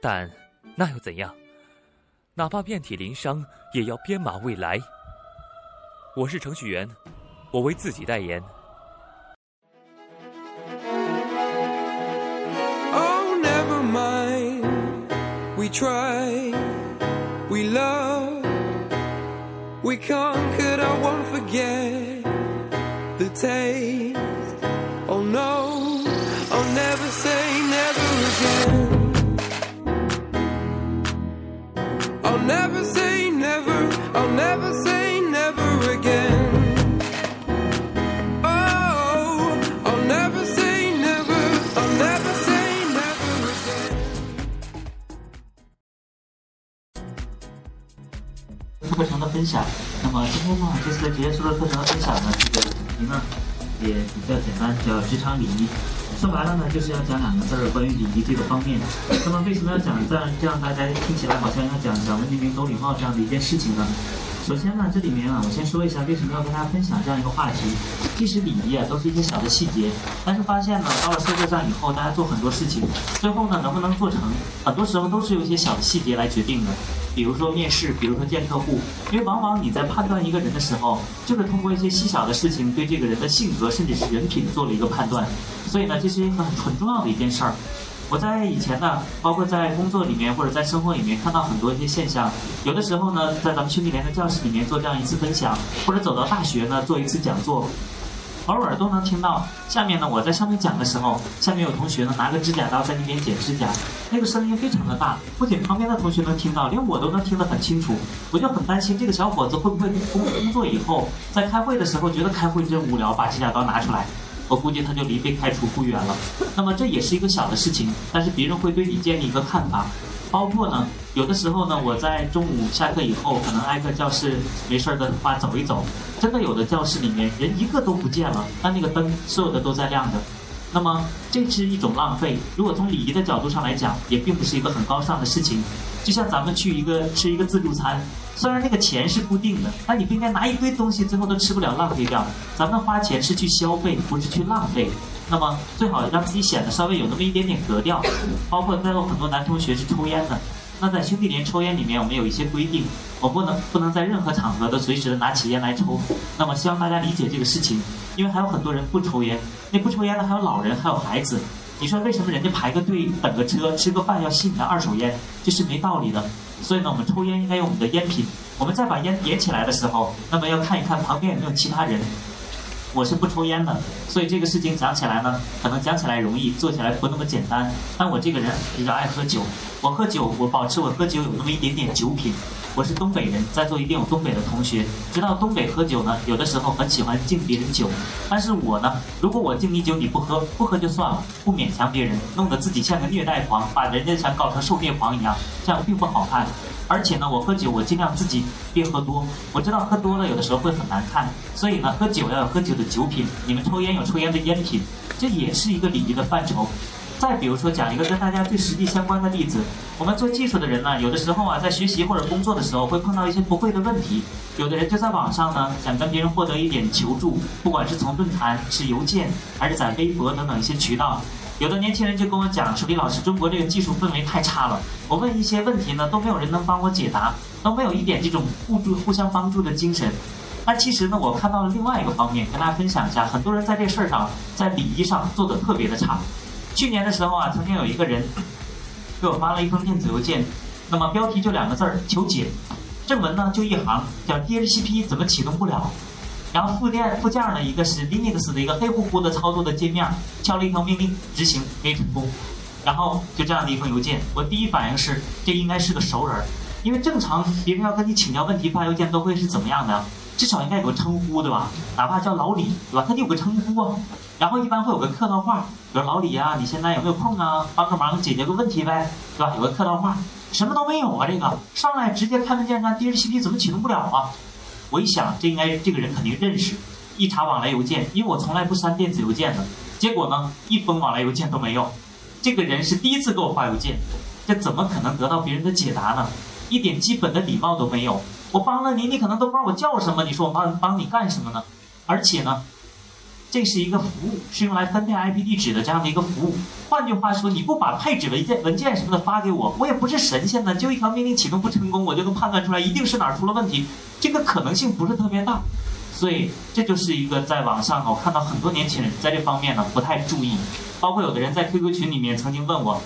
但那又怎样？哪怕遍体鳞伤，也要编码未来。我是程序员，我为自己代言。Oh, never mind. We tried, we loved, we conquered. I won't forget the taste. Oh no, I'll never say never again. Never say never, I'll never say never again. Oh, I'll never say never, I'll never say never again. 课程的分享。那么今天呢，这次的职业素质课程的分享呢，这个主题呢也比较简单，叫职场礼仪。说白了呢，就是要讲两个字儿，关于礼仪这个方面。那么为什么要讲这样这样大家听起来好像要讲讲文明明、懂礼貌这样的一件事情呢？首先呢，这里面啊，我先说一下为什么要跟大家分享这样一个话题。其实礼仪啊，都是一些小的细节，但是发现呢，到了社会上以后，大家做很多事情，最后呢，能不能做成，很多时候都是由一些小的细节来决定的。比如说面试，比如说见客户，因为往往你在判断一个人的时候，就是通过一些细小的事情对这个人的性格甚至是人品做了一个判断，所以呢，这是一个很很重要的一件事儿。我在以前呢，包括在工作里面或者在生活里面看到很多一些现象，有的时候呢，在咱们兄弟连的教室里面做这样一次分享，或者走到大学呢做一次讲座，偶尔都能听到。下面呢，我在上面讲的时候，下面有同学呢拿个指甲刀在那边剪指甲，那个声音非常的大，不仅旁边的同学能听到，连我都能听得很清楚。我就很担心这个小伙子会不会工工作以后，在开会的时候觉得开会真无聊，把指甲刀拿出来。我估计他就离被开除不远了。那么这也是一个小的事情，但是别人会对你建立一个看法。包括呢，有的时候呢，我在中午下课以后，可能挨个教室没事儿的话走一走，真的有的教室里面人一个都不见了，但那个灯所有的都在亮着。那么这是一种浪费。如果从礼仪的角度上来讲，也并不是一个很高尚的事情。就像咱们去一个吃一个自助餐，虽然那个钱是固定的，但你不应该拿一堆东西最后都吃不了浪费掉。咱们花钱是去消费，不是去浪费。那么最好让自己显得稍微有那么一点点格调。包括在座很多男同学是抽烟的，那在兄弟连抽烟里面，我们有一些规定，我不能不能在任何场合都随时的拿起烟来抽。那么希望大家理解这个事情，因为还有很多人不抽烟，那不抽烟的还有老人，还有孩子。你说为什么人家排个队等个车吃个饭要吸你的二手烟？这是没道理的。所以呢，我们抽烟应该用我们的烟品。我们再把烟点起来的时候，那么要看一看旁边有没有其他人。我是不抽烟的，所以这个事情讲起来呢，可能讲起来容易，做起来不那么简单。但我这个人比较爱喝酒，我喝酒，我保持我喝酒有那么一点点酒品。我是东北人，在座一定有东北的同学，知道东北喝酒呢，有的时候很喜欢敬别人酒。但是我呢，如果我敬你酒你不喝，不喝就算了，不勉强别人，弄得自己像个虐待狂，把人家想搞成受虐狂一样，这样并不好看。而且呢，我喝酒，我尽量自己别喝多。我知道喝多了有的时候会很难看，所以呢，喝酒要有喝酒的酒品。你们抽烟有抽烟的烟品，这也是一个礼仪的范畴。再比如说，讲一个跟大家最实际相关的例子，我们做技术的人呢，有的时候啊，在学习或者工作的时候，会碰到一些不会的问题。有的人就在网上呢，想跟别人获得一点求助，不管是从论坛、是邮件，还是在微博等等一些渠道。有的年轻人就跟我讲说：“李老师，中国这个技术氛围太差了，我问一些问题呢，都没有人能帮我解答，都没有一点这种互助、互相帮助的精神。”那其实呢，我看到了另外一个方面，跟大家分享一下，很多人在这事儿上，在礼仪上做的特别的差。去年的时候啊，曾经有一个人给我发了一封电子邮件，那么标题就两个字儿“求解”，正文呢就一行，叫 DHCP 怎么启动不了。然后附件附件呢，一个是 Linux 的一个黑乎乎的操作的界面，敲了一条命令执行没成功，然后就这样的一封邮件，我第一反应是这应该是个熟人，因为正常别人要跟你请教问题发邮件都会是怎么样的？至少应该有个称呼，对吧？哪怕叫老李，对吧？他得有个称呼啊。然后一般会有个客套话，比如老李啊，你现在有没有空啊？帮个忙，解决个问题呗，对吧？有个客套话，什么都没有啊，这个上来直接开门见山，DHCP 怎么启动不了啊？我一想，这应该这个人肯定认识，一查往来邮件，因为我从来不删电子邮件的，结果呢，一封往来邮件都没有。这个人是第一次给我发邮件，这怎么可能得到别人的解答呢？一点基本的礼貌都没有。我帮了你，你可能都不知道我叫什么，你说我帮帮你干什么呢？而且呢，这是一个服务，是用来分配 IP 地址的这样的一个服务。换句话说，你不把配置文件、文件什么的发给我，我也不是神仙呢，就一条命令启动不成功，我就能判断出来一定是哪儿出了问题，这个可能性不是特别大。所以这就是一个在网上我看到很多年轻人在这方面呢不太注意，包括有的人在 QQ 群里面曾经问我。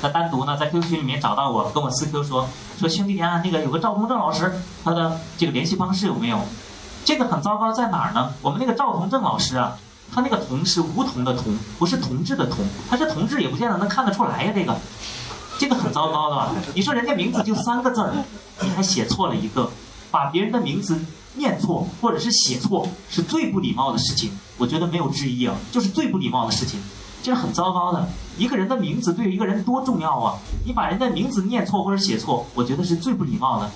他单独呢在 QQ 群里面找到我，跟我私 Q 说说兄弟啊，那个有个赵同正老师，他的这个联系方式有没有？这个很糟糕在哪儿呢？我们那个赵同正老师啊，他那个同是梧桐的桐，不是同志的同，他是同志也不见得能看得出来呀。这个，这个很糟糕的吧？你说人家名字就三个字儿，你还写错了一个，把别人的名字念错或者是写错，是最不礼貌的事情。我觉得没有之一啊，就是最不礼貌的事情。这是很糟糕的。一个人的名字对于一个人多重要啊！你把人家名字念错或者写错，我觉得是最不礼貌的。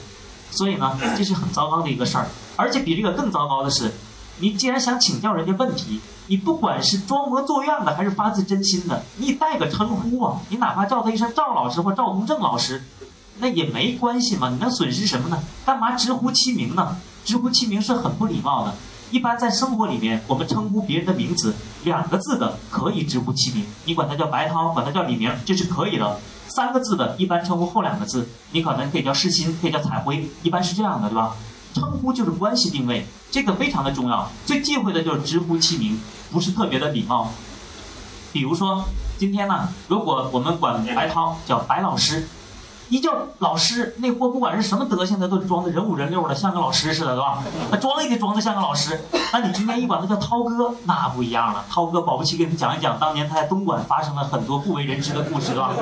所以呢，这是很糟糕的一个事儿。而且比这个更糟糕的是，你既然想请教人家问题，你不管是装模作样的还是发自真心的，你带个称呼啊！你哪怕叫他一声赵老师或赵东正老师，那也没关系嘛。你能损失什么呢？干嘛直呼其名呢？直呼其名是很不礼貌的。一般在生活里面，我们称呼别人的名字两个字的可以直呼其名，你管他叫白涛，管他叫李明，这是可以的。三个字的，一般称呼后两个字，你可能可以叫世新，可以叫彩辉，一般是这样的，对吧？称呼就是关系定位，这个非常的重要。最忌讳的就是直呼其名，不是特别的礼貌。比如说今天呢，如果我们管白涛叫白老师。一叫老师，那货不管是什么德行，他都装的人五人六的，像个老师似的，对吧？他装也得装的像个老师。那你今天一管他叫涛哥，那不一样了。涛哥保不齐给你讲一讲当年他在东莞发生了很多不为人知的故事，对吧？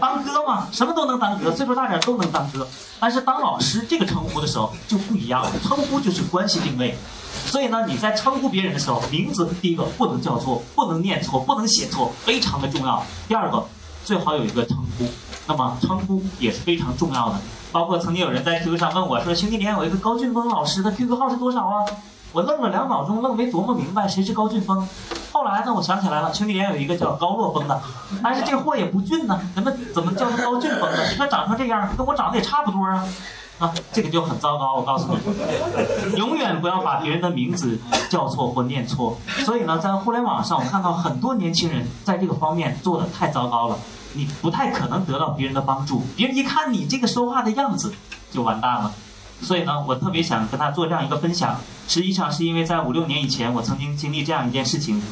当哥嘛，什么都能当哥，岁数大点都能当哥。但是当老师这个称呼的时候就不一样了，称呼就是关系定位。所以呢，你在称呼别人的时候，名字第一个不能叫错，不能念错，不能写错，非常的重要。第二个，最好有一个称呼。那么称呼也是非常重要的，包括曾经有人在 QQ 上问我说：“兄弟连有一个高俊峰老师的 QQ 号是多少啊？”我愣了两秒钟，愣没琢磨明白谁是高俊峰。后来呢，我想起来了，兄弟连有一个叫高若峰的，但是这货也不俊呢，怎么怎么叫他高俊峰呢？你看长成这样，跟我长得也差不多啊！啊，这个就很糟糕。我告诉你，永远不要把别人的名字叫错或念错。所以呢，在互联网上，我看到很多年轻人在这个方面做的太糟糕了。你不太可能得到别人的帮助，别人一看你这个说话的样子，就完蛋了。所以呢，我特别想跟他做这样一个分享。实际上是因为在五六年以前，我曾经经历这样一件事情。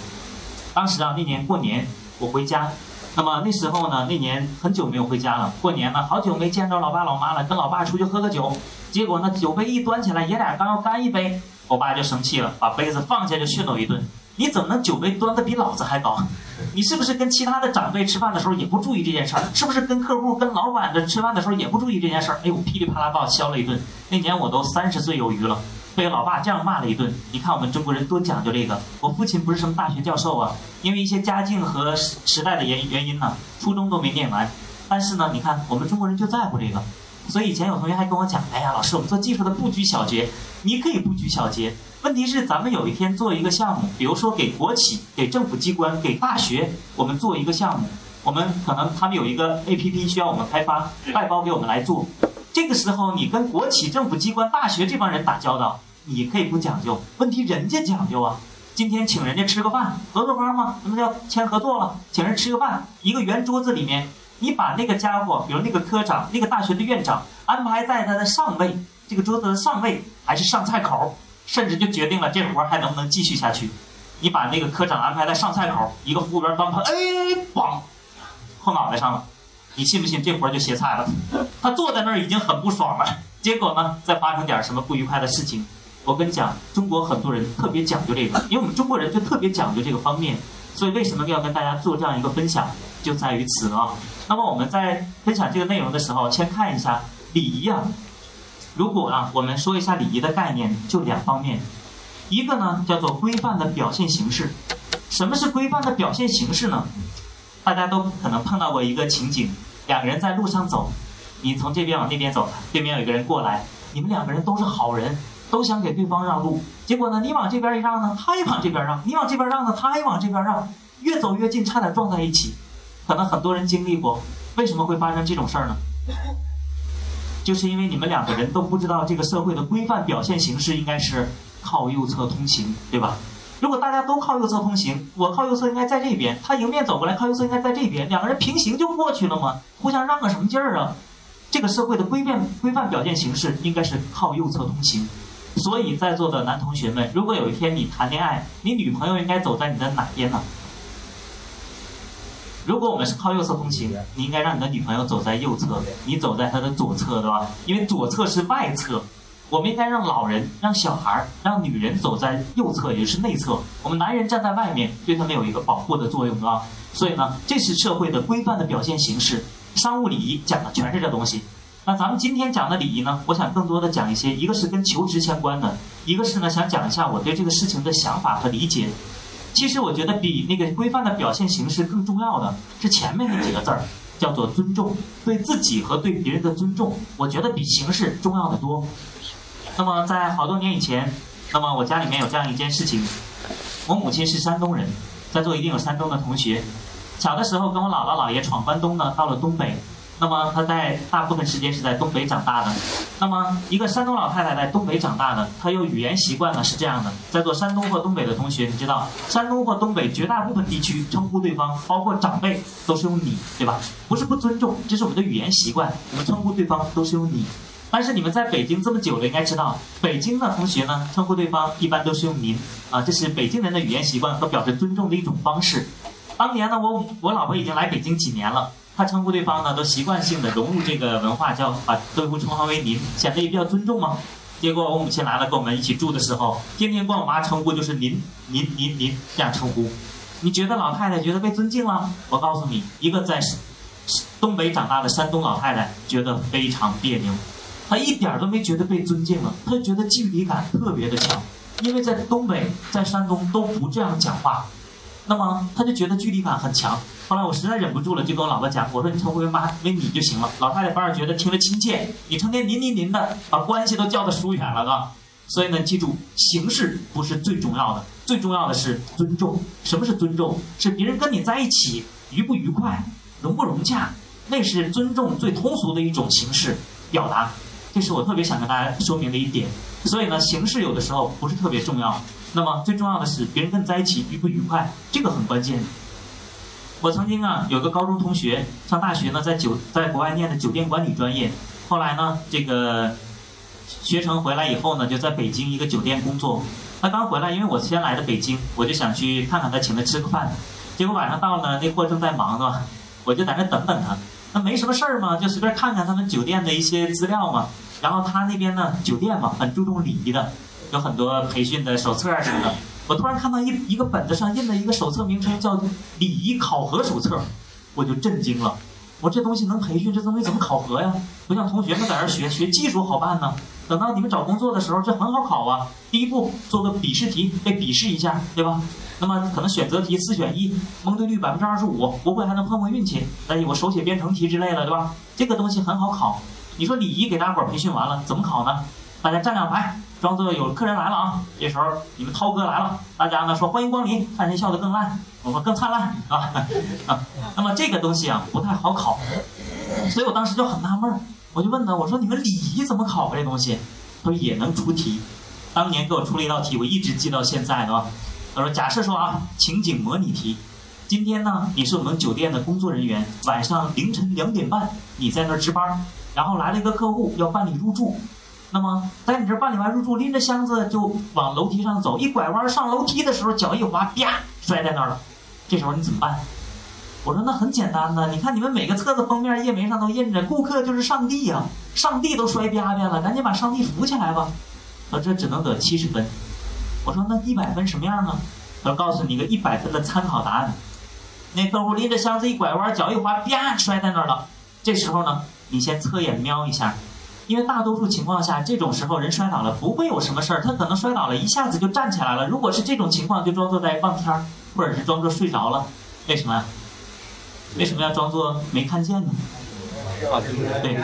当时啊，那年过年我回家，那么那时候呢，那年很久没有回家了。过年了，好久没见着老爸老妈了，跟老爸出去喝个酒，结果呢，酒杯一端起来，爷俩刚要干一杯，我爸就生气了，把杯子放下就训了我一顿。你怎么能酒杯端的比老子还高？你是不是跟其他的长辈吃饭的时候也不注意这件事儿？是不是跟客户、跟老板的吃饭的时候也不注意这件事儿？哎呦，噼里啪啦把我削了一顿。那年我都三十岁有余了，被老爸这样骂了一顿。你看我们中国人多讲究这个。我父亲不是什么大学教授啊，因为一些家境和时代的原原因呢，初中都没念完。但是呢，你看我们中国人就在乎这个。所以以前有同学还跟我讲，哎呀，老师，我们做技术的不拘小节，你可以不拘小节。问题是，咱们有一天做一个项目，比如说给国企、给政府机关、给大学，我们做一个项目，我们可能他们有一个 APP 需要我们开发，外包给我们来做。这个时候，你跟国企、政府机关、大学这帮人打交道，你可以不讲究。问题人家讲究啊！今天请人家吃个饭，合作方嘛，什么叫签合作了？请人吃个饭，一个圆桌子里面，你把那个家伙，比如那个科长、那个大学的院长，安排在他的上位，这个桌子的上位，还是上菜口？甚至就决定了这活还能不能继续下去。你把那个科长安排在上菜口，一个服务员端盘，哎，嘣，后脑袋上了。你信不信这活就歇菜了？他坐在那儿已经很不爽了，结果呢，再发生点什么不愉快的事情。我跟你讲，中国很多人特别讲究这个，因为我们中国人就特别讲究这个方面。所以为什么要跟大家做这样一个分享，就在于此啊。那么我们在分享这个内容的时候，先看一下礼仪啊。如果啊，我们说一下礼仪的概念，就两方面，一个呢叫做规范的表现形式。什么是规范的表现形式呢？大家都可能碰到过一个情景，两个人在路上走，你从这边往那边走，对面有一个人过来，你们两个人都是好人，都想给对方让路，结果呢，你往这边一让呢，他也往这边让；你往这边让呢，他也往这边让，越走越近，差点撞在一起。可能很多人经历过，为什么会发生这种事儿呢？就是因为你们两个人都不知道这个社会的规范表现形式应该是靠右侧通行，对吧？如果大家都靠右侧通行，我靠右侧应该在这边，他迎面走过来靠右侧应该在这边，两个人平行就过去了嘛，互相让个什么劲儿啊？这个社会的规范规范表现形式应该是靠右侧通行。所以在座的男同学们，如果有一天你谈恋爱，你女朋友应该走在你的哪边呢？如果我们是靠右侧通行，你应该让你的女朋友走在右侧，你走在她的左侧，对吧？因为左侧是外侧，我们应该让老人、让小孩、让女人走在右侧，也就是内侧。我们男人站在外面，对他们有一个保护的作用，对吧？所以呢，这是社会的规范的表现形式。商务礼仪讲的全是这东西。那咱们今天讲的礼仪呢，我想更多的讲一些，一个是跟求职相关的，一个是呢想讲一下我对这个事情的想法和理解。其实我觉得比那个规范的表现形式更重要的是前面那几个字儿，叫做尊重，对自己和对别人的尊重，我觉得比形式重要的多。那么在好多年以前，那么我家里面有这样一件事情，我母亲是山东人，在座一定有山东的同学，小的时候跟我姥姥姥爷闯关东呢，到了东北。那么她在大部分时间是在东北长大的。那么一个山东老太太在东北长大的，她有语言习惯呢是这样的：在座山东或东北的同学，你知道，山东或东北绝大部分地区称呼对方，包括长辈，都是用你，对吧？不是不尊重，这是我们的语言习惯，我们称呼对方都是用你。但是你们在北京这么久了，应该知道，北京的同学呢，称呼对方一般都是用您啊，这是北京人的语言习惯和表示尊重的一种方式。当年呢，我我老婆已经来北京几年了。他称呼对方呢，都习惯性的融入这个文化，叫把对方称呼为您，显得也比较尊重嘛。结果我母亲来了，跟我们一起住的时候，天天管我妈称呼就是您、您、您、您这样称呼。你觉得老太太觉得被尊敬了？我告诉你，一个在东北长大的山东老太太觉得非常别扭，她一点都没觉得被尊敬了，她觉得距离感特别的强，因为在东北、在山东都不这样讲话。那么他就觉得距离感很强。后来我实在忍不住了，就跟我老婆讲，我说你称呼为妈为你就行了。老太太反而觉得听着亲切，你成天您您您的，把关系都叫得疏远了，是吧？所以呢，记住形式不是最重要的，最重要的是尊重。什么是尊重？是别人跟你在一起愉不愉快，融不融洽，那是尊重最通俗的一种形式表达。这是我特别想跟大家说明的一点。所以呢，形式有的时候不是特别重要。那么最重要的是，别人跟你在一起愉不愉快，这个很关键。我曾经啊，有个高中同学上大学呢，在酒在国外念的酒店管理专业，后来呢，这个学成回来以后呢，就在北京一个酒店工作。他刚回来，因为我先来的北京，我就想去看看他，请他吃个饭。结果晚上到了，那货正在忙呢，我就在那等等他。那没什么事儿嘛，就随便看看他们酒店的一些资料嘛。然后他那边呢，酒店嘛，很注重礼仪的。有很多培训的手册啊什么的，我突然看到一一个本子上印了一个手册，名称叫《礼仪考核手册》，我就震惊了。我这东西能培训，这东西怎么考核呀？不像同学们在那学学技术好办呢。等到你们找工作的时候，这很好考啊。第一步做个笔试题，被笔试一下，对吧？那么可能选择题四选一，蒙对率百分之二十五，不会还能碰碰运气。再有个手写编程题之类的，对吧？这个东西很好考。你说礼仪给大伙儿培训完了，怎么考呢？大家站两排。装作有客人来了啊！这时候你们涛哥来了，大家呢说欢迎光临，看谁笑得更烂，我说更灿烂啊 啊！那么这个东西啊不太好考，所以我当时就很纳闷儿，我就问他，我说你们礼仪怎么考这东西？他说也能出题，当年给我出了一道题，我一直记到现在的。他说假设说啊，情景模拟题，今天呢你是我们酒店的工作人员，晚上凌晨两点半你在那儿值班，然后来了一个客户要办理入住。那么，在你这办理完入住，拎着箱子就往楼梯上走，一拐弯上楼梯的时候，脚一滑，啪，摔在那儿了。这时候你怎么办？我说那很简单呐，你看你们每个册子封面页眉上都印着“顾客就是上帝”呀，上帝都摔啪啪了，赶紧把上帝扶起来吧。他说这只能得七十分。我说那一百分什么样呢？他说告诉你个一百分的参考答案。那客户拎着箱子一拐弯，脚一滑，啪，摔在那儿了。这时候呢，你先侧眼瞄一下。因为大多数情况下，这种时候人摔倒了不会有什么事儿，他可能摔倒了一下子就站起来了。如果是这种情况，就装作在望天儿，或者是装作睡着了。为什么呀？为什么要装作没看见呢？对，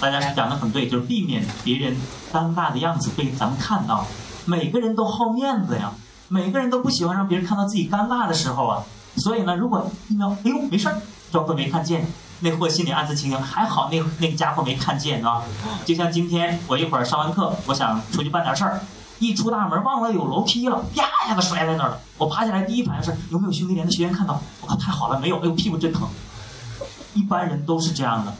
大家讲的很对，就是避免别人尴尬的样子被咱们看到。每个人都好面子呀，每个人都不喜欢让别人看到自己尴尬的时候啊。所以呢，如果一瞄，哎呦，没事儿，装作没看见，那货心里暗自庆幸，还好那那个家伙没看见啊。就像今天我一会儿上完课，我想出去办点事儿，一出大门忘了有楼梯了，啪一下子摔在那儿了。我爬起来第一反应是有没有兄弟连的学员看到？我靠，太好了，没有，哎呦屁股真疼。一般人都是这样的，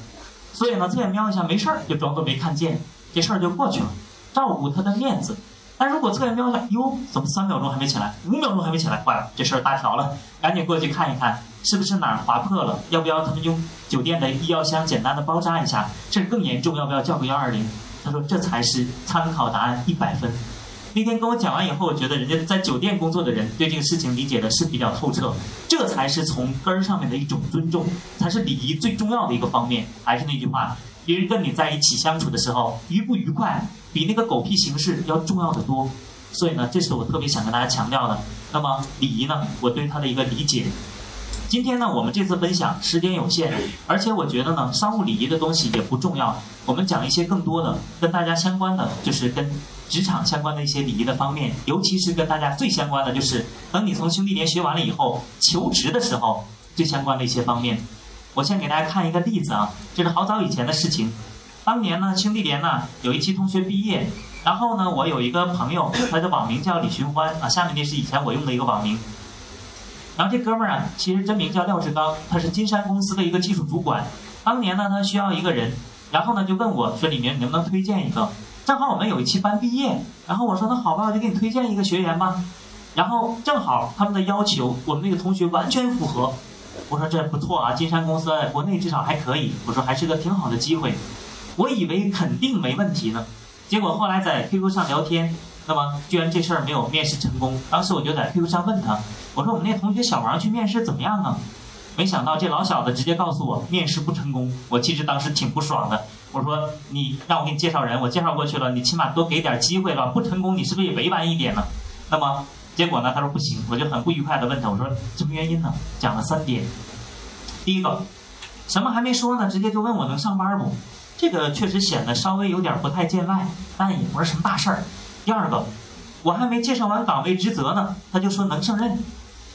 所以呢，侧眼瞄一下没事儿，就装作没看见，这事儿就过去了，照顾他的面子。但如果侧眼瞄一下，哟，怎么三秒钟还没起来，五秒钟还没起来，坏了，这事儿大条了，赶紧过去看一看，是不是哪儿划破了？要不要他们用酒店的医药箱简单的包扎一下？这更严重，要不要叫个幺二零？他说这才是参考答案一百分。那天跟我讲完以后，我觉得人家在酒店工作的人对这个事情理解的是比较透彻，这才是从根儿上面的一种尊重，才是礼仪最重要的一个方面。还是那句话，别人跟你在一起相处的时候，愉不愉快，比那个狗屁形式要重要的多。所以呢，这是我特别想跟大家强调的。那么礼仪呢，我对它的一个理解。今天呢，我们这次分享时间有限，而且我觉得呢，商务礼仪的东西也不重要。我们讲一些更多的跟大家相关的，就是跟职场相关的一些礼仪的方面，尤其是跟大家最相关的，就是等你从兄弟连学完了以后，求职的时候最相关的一些方面。我先给大家看一个例子啊，这是好早以前的事情。当年呢，兄弟连呢有一期同学毕业，然后呢，我有一个朋友，他的网名叫李寻欢啊，下面那是以前我用的一个网名。然后这哥们儿啊，其实真名叫廖志刚，他是金山公司的一个技术主管。当年呢，他需要一个人，然后呢就问我说：“李明，能不能推荐一个？”正好我们有一期班毕业，然后我说：“那好吧，我就给你推荐一个学员吧。”然后正好他们的要求，我们那个同学完全符合。我说这不错啊，金山公司在国内至少还可以。我说还是个挺好的机会。我以为肯定没问题呢，结果后来在 QQ 上聊天。那么，居然这事儿没有面试成功。当时我就在 QQ 上问他，我说：“我们那同学小王去面试怎么样啊？”没想到这老小子直接告诉我面试不成功。我其实当时挺不爽的。我说：“你让我给你介绍人，我介绍过去了，你起码多给点机会吧。不成功，你是不是也委婉一点呢？”那么结果呢？他说不行。我就很不愉快的问他，我说：“什么原因呢？”讲了三点。第一个，什么还没说呢，直接就问我能上班不？这个确实显得稍微有点不太见外，但也不是什么大事儿。第二个，我还没介绍完岗位职责呢，他就说能胜任，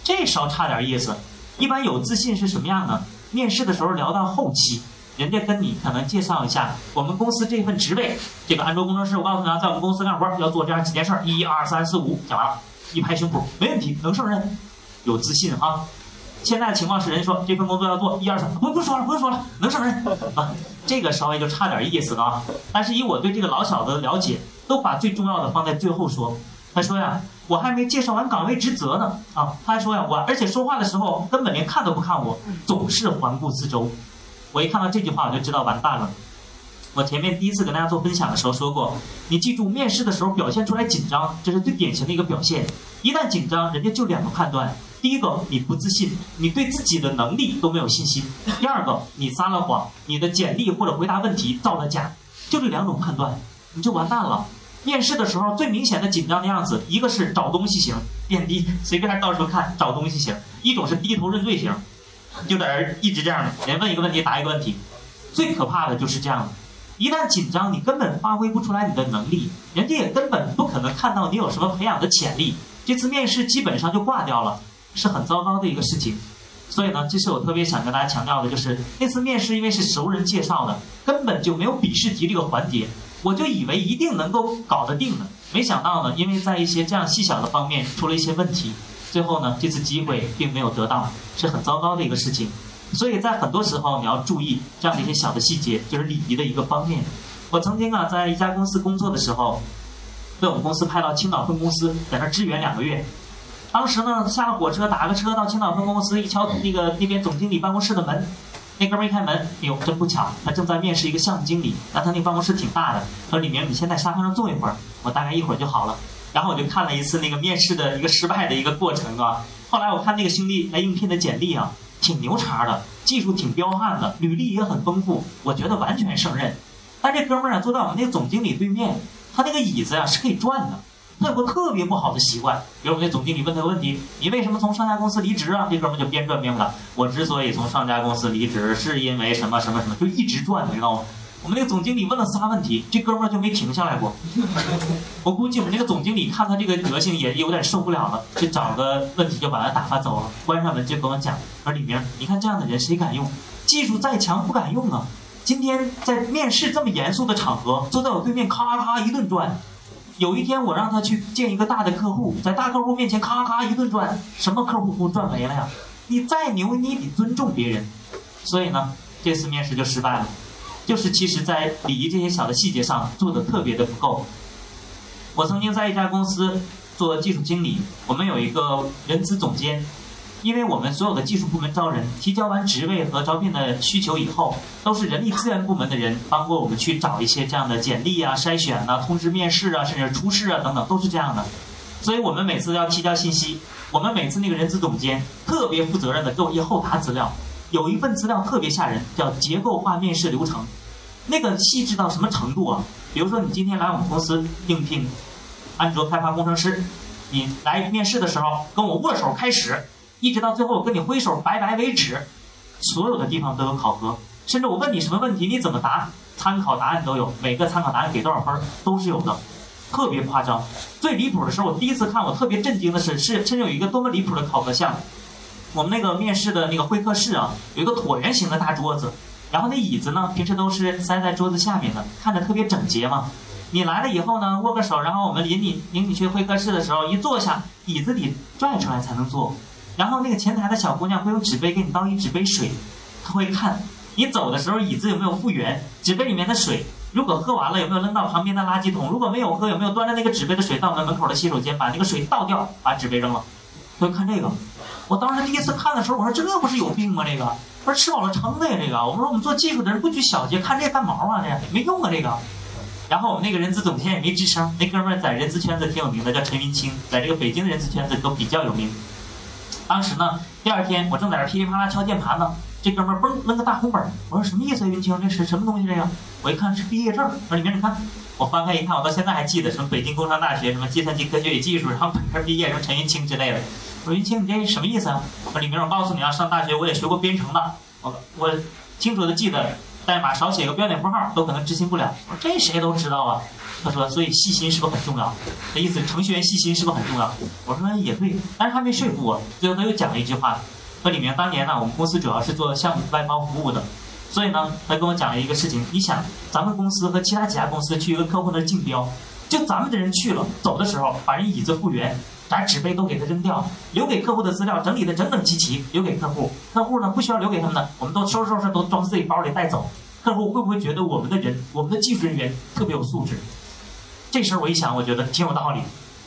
这稍差点意思。一般有自信是什么样呢？面试的时候聊到后期，人家跟你可能介绍一下我们公司这份职位，这个安卓工程师，我告诉你啊，在我们公司干活要做这样几件事儿，一二三四五，讲完了，一拍胸脯，没问题，能胜任，有自信啊。现在的情况是，人说这份工作要做一二三，不不说了，不用说了，能胜任啊，这个稍微就差点意思了啊。但是以我对这个老小子的了解。都把最重要的放在最后说。他说呀，我还没介绍完岗位职责呢。啊，他还说呀，我而且说话的时候根本连看都不看我，总是环顾四周。我一看到这句话，我就知道完蛋了。我前面第一次跟大家做分享的时候说过，你记住，面试的时候表现出来紧张，这是最典型的一个表现。一旦紧张，人家就两个判断：第一个，你不自信，你对自己的能力都没有信心；第二个，你撒了谎，你的简历或者回答问题造了假。就这两种判断，你就完蛋了。面试的时候最明显的紧张的样子，一个是找东西型，垫低，随便到处看找东西型；一种是低头认罪型，就在这儿一直这样的，人问一个问题答一个问题。最可怕的就是这样的，一旦紧张，你根本发挥不出来你的能力，人家也根本不可能看到你有什么培养的潜力。这次面试基本上就挂掉了，是很糟糕的一个事情。所以呢，这是我特别想跟大家强调的，就是那次面试因为是熟人介绍的，根本就没有笔试题这个环节。我就以为一定能够搞得定呢，没想到呢，因为在一些这样细小的方面出了一些问题，最后呢，这次机会并没有得到，是很糟糕的一个事情。所以在很多时候你要注意这样的一些小的细节，就是礼仪的一个方面。我曾经啊，在一家公司工作的时候，被我们公司派到青岛分公司，在那支援两个月。当时呢，下了火车，打个车到青岛分公司，一敲那个那边总经理办公室的门。那哥们一开门，哎呦，真不巧，他正在面试一个项目经理。那他那办公室挺大的，说：“李明，你先在沙发上坐一会儿，我大概一会儿就好了。”然后我就看了一次那个面试的一个失败的一个过程啊。后来我看那个兄弟来应聘的简历啊，挺牛叉的，技术挺彪悍的，履历也很丰富，我觉得完全胜任。但这哥们儿啊，坐在我们那个总经理对面，他那个椅子呀、是可以转的。他有个特别不好的习惯，比如我们那总经理问他问题：“你为什么从上家公司离职啊？”这哥们儿就边转边回答：“我之所以从上家公司离职，是因为什么什么什么，就一直转，你知道吗？”我们那个总经理问了仨问题，这哥们儿就没停下来过。我估计我们那个总经理看他这个德行也有点受不了了，就找个问题就把他打发走了，关上门就跟我讲：“说李明，你看这样的人谁敢用？技术再强不敢用啊！今天在面试这么严肃的场合，坐在我对面咔咔一顿转。有一天我让他去见一个大的客户，在大客户面前咔咔一顿转，什么客户都转没了呀！你再牛，你也得尊重别人。所以呢，这次面试就失败了。就是其实，在礼仪这些小的细节上做的特别的不够。我曾经在一家公司做技术经理，我们有一个人资总监，因为我们所有的技术部门招人，提交完职位和招聘的需求以后，都是人力资源部门的人帮过我们去找一些这样的简历啊、筛选呐、通知面试啊，甚至初试啊等等，都是这样的。所以我们每次要提交信息，我们每次那个人资总监特别负责任的给我一厚沓资料，有一份资料特别吓人，叫结构化面试流程。那个细致到什么程度啊？比如说你今天来我们公司应聘安卓开发工程师，你来面试的时候跟我握手开始，一直到最后我跟你挥手拜拜为止，所有的地方都有考核，甚至我问你什么问题你怎么答，参考答案都有，每个参考答案给多少分都是有的，特别夸张。最离谱的时候，我第一次看我特别震惊的是，是甚至有一个多么离谱的考核项目。我们那个面试的那个会客室啊，有一个椭圆形的大桌子，然后那椅子呢，平时都是塞在桌子下面的，看着特别整洁嘛。你来了以后呢，握个手，然后我们领你领你去会客室的时候，一坐下，椅子得拽出来才能坐。然后那个前台的小姑娘会用纸杯给你倒一纸杯水，她会看你走的时候椅子有没有复原，纸杯里面的水如果喝完了有没有扔到旁边的垃圾桶，如果没有喝有没有端着那个纸杯的水到我们门口的洗手间把那个水倒掉，把纸杯扔了。她会看这个，我当时第一次看的时候，我说这不是有病吗？这个不是吃饱了撑的呀？这个我们说我们做技术的人不拘小节，看这干毛啊？这没用啊这个。然后我们那个人资总监也没吱声，那哥们儿在人资圈子挺有名的，叫陈云清，在这个北京的人资圈子都比较有名。当时呢，第二天我正在这噼里啪啦敲键盘呢，这哥们儿嘣扔个大红本儿，我说什么意思啊？云清，这是什么东西这个？我一看是毕业证，说里面你看，我翻开一看，我到现在还记得什么北京工商大学什么计算机科学与技术，然后本科毕业什么陈云清之类的。我说云清，你这是什么意思啊？我说李明，我告诉你啊，上大学我也学过编程的，我我清楚的记得代码少写个标点符号都可能执行不了。我说这谁都知道啊。他说，所以细心是不是很重要？这意思，程序员细心是不是很重要？我说也对，但是还没说服我。最后他又讲了一句话，说李明，当年呢，我们公司主要是做项目外包服务的，所以呢，他跟我讲了一个事情。你想，咱们公司和其他几家公司去一个客户那竞标，就咱们的人去了，走的时候把人椅子复原，把纸杯都给他扔掉，留给客户的资料整理的整整齐齐，留给客户。客户呢不需要留给他们的，我们都收拾收拾，都装自己包里带走。客户会不会觉得我们的人，我们的技术人员特别有素质？这事儿我一想，我觉得挺有道理。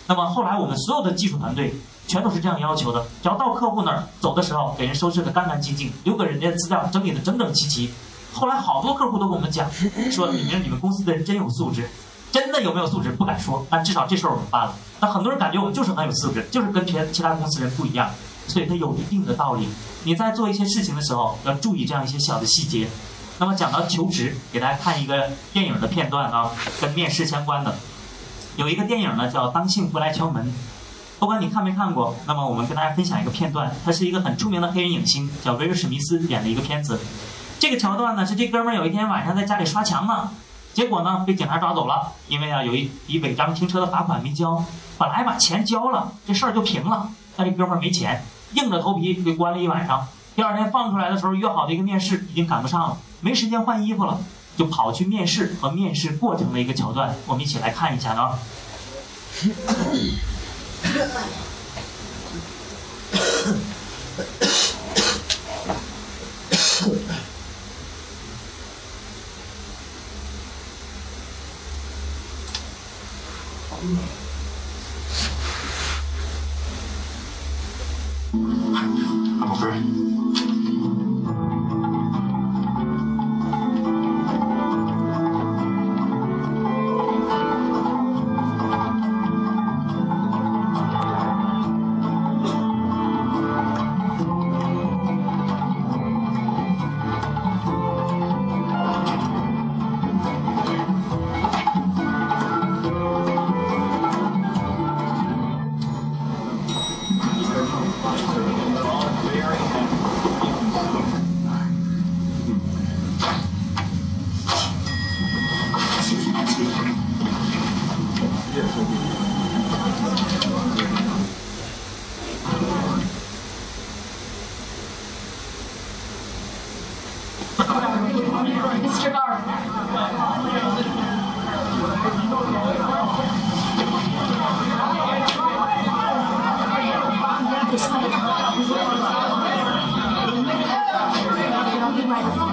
那么后来我们所有的技术团队全都是这样要求的：只要到客户那儿走的时候，给人收拾的干干净净，留给人家资料整理的整整齐齐。后来好多客户都跟我们讲，说你们，你们公司的人真有素质。真的有没有素质不敢说，但至少这事儿我们办了。那很多人感觉我们就是很有素质，就是跟其其他公司人不一样，所以它有一定的道理。你在做一些事情的时候，要注意这样一些小的细节。那么讲到求职，给大家看一个电影的片段啊，跟面试相关的。有一个电影呢叫《当幸福来敲门》，不管你看没看过，那么我们跟大家分享一个片段，它是一个很出名的黑人影星，叫威尔史密斯演的一个片子。这个桥段呢是这哥们儿有一天晚上在家里刷墙呢，结果呢被警察抓走了，因为啊有一笔违章停车的罚款没交，本来把钱交了，这事儿就平了，但这哥们儿没钱，硬着头皮给关了一晚上。第二天放出来的时候，约好的一个面试已经赶不上了，没时间换衣服了，就跑去面试和面试过程的一个桥段，我们一起来看一下啊。I'm afraid. Thank you.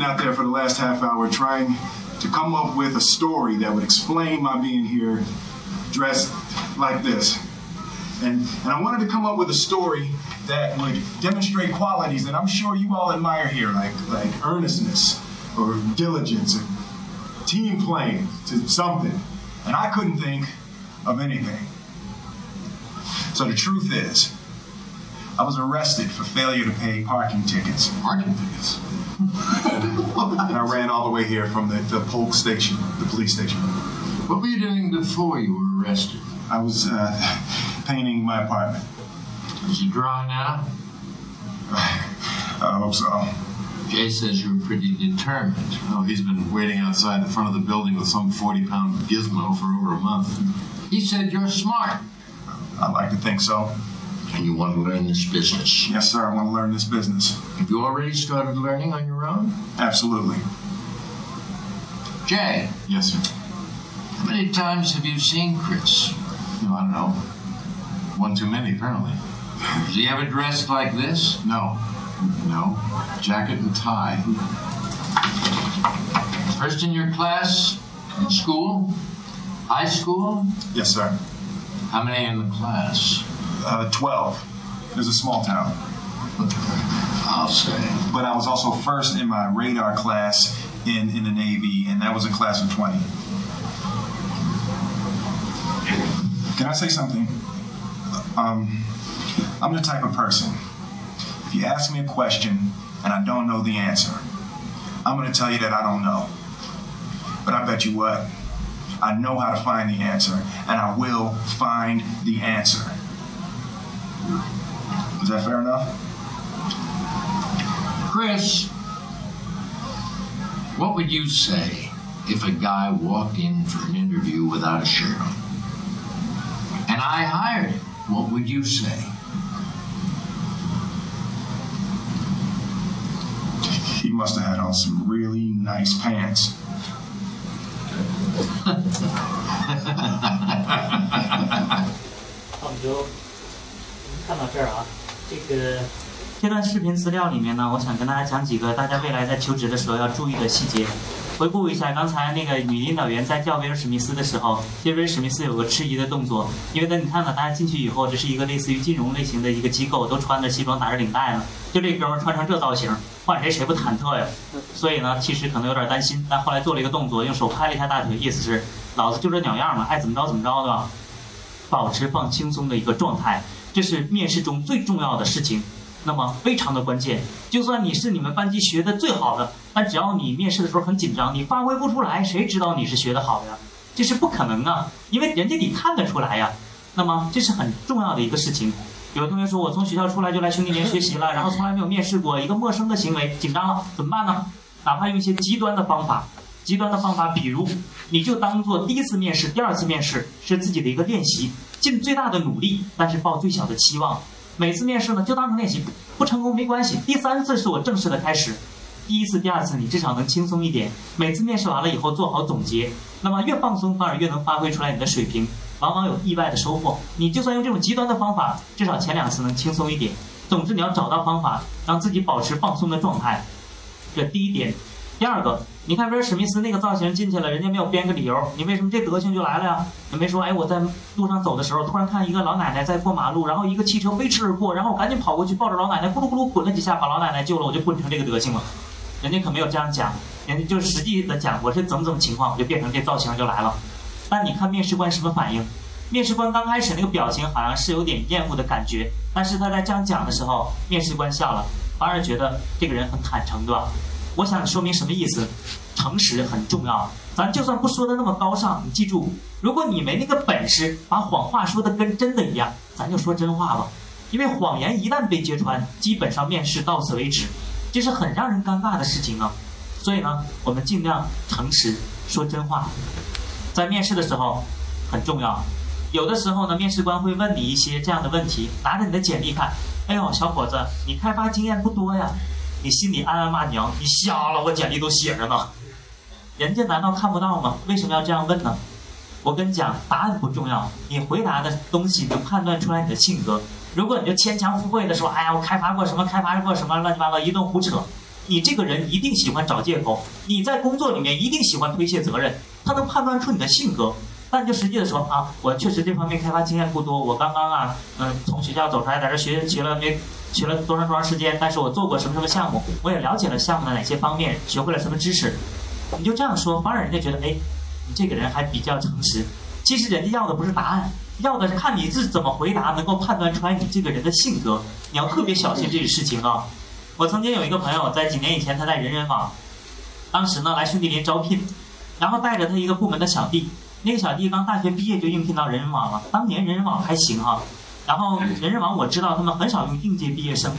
Sitting out there for the last half hour trying to come up with a story that would explain my being here dressed like this. And, and I wanted to come up with a story that would demonstrate qualities that I'm sure you all admire here, like, like earnestness or diligence or team playing to something. And I couldn't think of anything. So the truth is, I was arrested for failure to pay parking tickets. Parking tickets? And I ran all the way here from the, the Polk station, the police station. What were you doing before you were arrested? I was uh, painting my apartment. Is he dry now? I hope so. Jay says you're pretty determined. Oh, he's been waiting outside the front of the building with some 40 pound gizmo for over a month. He said you're smart I'd like to think so. And you want to learn this business. Yes, sir, I want to learn this business. Have you already started learning on your own? Absolutely. Jay, Yes, sir. how many times have you seen Chris? No, I don't know. One too many, apparently. Does he ever dressed like this? No. No. Jacket and tie. First in your class? In school? High school? Yes, sir. How many in the class? Uh, 12. It was a small town. I'll say. But I was also first in my radar class in, in the Navy, and that was a class of 20. Can I say something? Um, I'm the type of person, if you ask me a question and I don't know the answer, I'm going to tell you that I don't know. But I bet you what? I know how to find the answer, and I will find the answer. Is that fair enough? Chris, what would you say if a guy walked in for an interview without a shirt on? And I hired him. What would you say? He must have had on some really nice pants. 好，我们看到这儿啊。这个这段视频资料里面呢，我想跟大家讲几个大家未来在求职的时候要注意的细节。回顾一下刚才那个女领导员在叫威尔史密斯的时候，其实威尔史密斯有个迟疑的动作，因为呢，你看到大家进去以后，这是一个类似于金融类型的一个机构，都穿着西装打着领带呢，就这哥们儿穿成这造型，换谁谁不忐忑呀？所以呢，其实可能有点担心，但后来做了一个动作，用手拍了一下大腿，意思是老子就这鸟样嘛，爱怎么着怎么着，对吧？保持放轻松的一个状态，这是面试中最重要的事情。那么非常的关键，就算你是你们班级学的最好的，但只要你面试的时候很紧张，你发挥不出来，谁知道你是学的好呀？这是不可能啊，因为人家你看得出来呀。那么这是很重要的一个事情。有的同学说，我从学校出来就来兄弟连学习了，然后从来没有面试过，一个陌生的行为，紧张了，怎么办呢？哪怕用一些极端的方法，极端的方法，比如你就当做第一次面试、第二次面试是自己的一个练习，尽最大的努力，但是抱最小的期望。每次面试呢，就当成练习，不成功没关系。第三次是我正式的开始，第一次、第二次你至少能轻松一点。每次面试完了以后做好总结，那么越放松反而越能发挥出来你的水平，往往有意外的收获。你就算用这种极端的方法，至少前两次能轻松一点。总之你要找到方法，让自己保持放松的状态，这第一点。第二个，你看威尔史密斯那个造型进去了，人家没有编个理由，你为什么这德行就来了呀？也没说，哎，我在路上走的时候，突然看一个老奶奶在过马路，然后一个汽车飞驰而过，然后我赶紧跑过去抱着老奶奶，咕噜咕噜滚了几下，把老奶奶救了，我就滚成这个德行了。人家可没有这样讲，人家就实际的讲，我是怎么怎么情况，我就变成这造型就来了。但你看面试官什么反应？面试官刚开始那个表情好像是有点厌恶的感觉，但是他在这样讲的时候，面试官笑了，反而觉得这个人很坦诚，对吧？我想说明什么意思？诚实很重要。咱就算不说的那么高尚，你记住，如果你没那个本事把谎话说的跟真的一样，咱就说真话吧。因为谎言一旦被揭穿，基本上面试到此为止，这是很让人尴尬的事情啊。所以呢，我们尽量诚实说真话，在面试的时候很重要。有的时候呢，面试官会问你一些这样的问题，拿着你的简历看，哎呦，小伙子，你开发经验不多呀，你心里暗暗骂娘，你瞎了，我简历都写着呢。人家难道看不到吗？为什么要这样问呢？我跟你讲，答案不重要，你回答的东西能判断出来你的性格。如果你就牵强附会的说，哎呀，我开发过什么，开发过什么，乱七八糟一顿胡扯，你这个人一定喜欢找借口，你在工作里面一定喜欢推卸责任，他能判断出你的性格。但就实际的说啊，我确实这方面开发经验不多，我刚刚啊，嗯，从学校走出来，在这学学了没学了多长多长时间，但是我做过什么什么项目，我也了解了项目的哪些方面，学会了什么知识，你就这样说，反而人家觉得，哎，你这个人还比较诚实。其实人家要的不是答案，要的是看你是怎么回答，能够判断出来你这个人的性格。你要特别小心这个事情啊。我曾经有一个朋友，在几年以前他在人人网，当时呢来兄弟连招聘，然后带着他一个部门的小弟。那个小弟刚大学毕业就应聘到人人网了，当年人人网还行哈，然后人人网我知道他们很少用应届毕业生，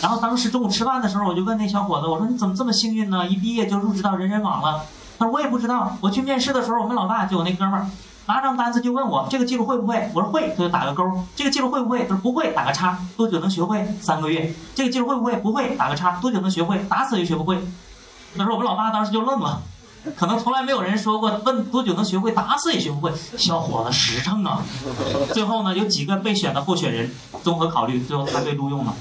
然后当时中午吃饭的时候我就问那小伙子，我说你怎么这么幸运呢？一毕业就入职到人人网了？他说我也不知道，我去面试的时候我们老大就我那哥们儿拿张单子就问我这个技术会不会，我说会，他就打个勾，这个技术会不会，他说不会，打个叉，多久能学会？三个月，这个技术会不会？不会，打个叉，多久能学会？打死也学不会。那时候我们老大当时就愣了。可能从来没有人说过问多久能学会，打死也学不会。小伙子实诚啊！最后呢，有几个被选的候选人综合考虑，最后他被录用了。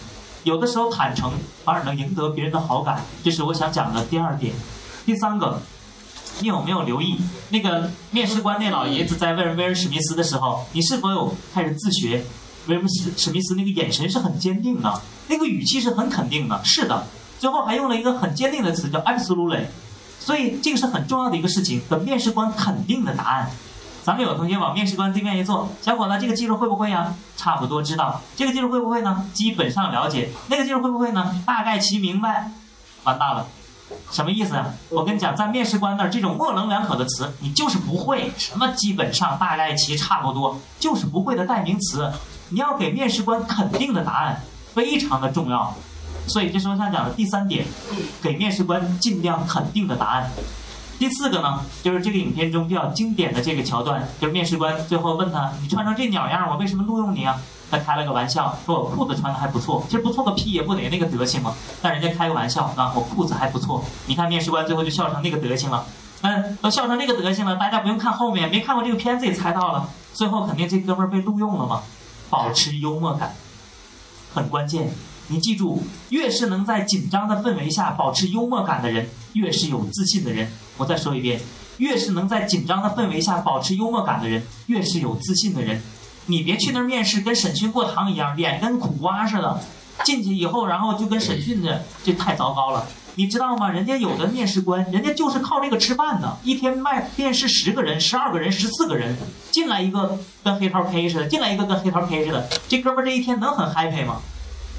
有的时候坦诚反而能赢得别人的好感，这是我想讲的第二点。第三个，你有没有留意那个面试官那老爷子在问威尔史密斯的时候，你是否有开始自学？威尔史史密斯那个眼神是很坚定的，那个语气是很肯定的。是的，最后还用了一个很坚定的词，叫 absolutely。所以这个是很重要的一个事情，和面试官肯定的答案。咱们有同学往面试官对面一坐，小伙子，这个技术会不会呀？差不多知道。这个技术会不会呢？基本上了解。那个技术会不会呢？大概其明白。完蛋了，什么意思？我跟你讲，在面试官那儿，这种模棱两可的词，你就是不会。什么基本上、大概其、差不多，就是不会的代名词。你要给面试官肯定的答案，非常的重要。所以这是我想讲的第三点，给面试官尽量肯定的答案。第四个呢，就是这个影片中比较经典的这个桥段，就是面试官最后问他：“你穿成这鸟样，我为什么录用你啊？”他开了个玩笑，说：“我裤子穿的还不错。”其实不错个屁，也不得那个德行嘛。但人家开个玩笑啊，我裤子还不错。你看面试官最后就笑成那个德行了。嗯，都笑成那个德行了，大家不用看后面，没看过这个片子也猜到了。最后肯定这哥们儿被录用了嘛。保持幽默感，很关键。你记住，越是能在紧张的氛围下保持幽默感的人，越是有自信的人。我再说一遍，越是能在紧张的氛围下保持幽默感的人，越是有自信的人。你别去那儿面试，跟审讯过堂一样，脸跟苦瓜似的。进去以后，然后就跟审讯的，这太糟糕了。你知道吗？人家有的面试官，人家就是靠这个吃饭的，一天卖面试十个人、十二个人、十四个人，进来一个跟黑桃 K 似的，进来一个跟黑桃 K 似的，这哥们儿这一天能很 happy 吗？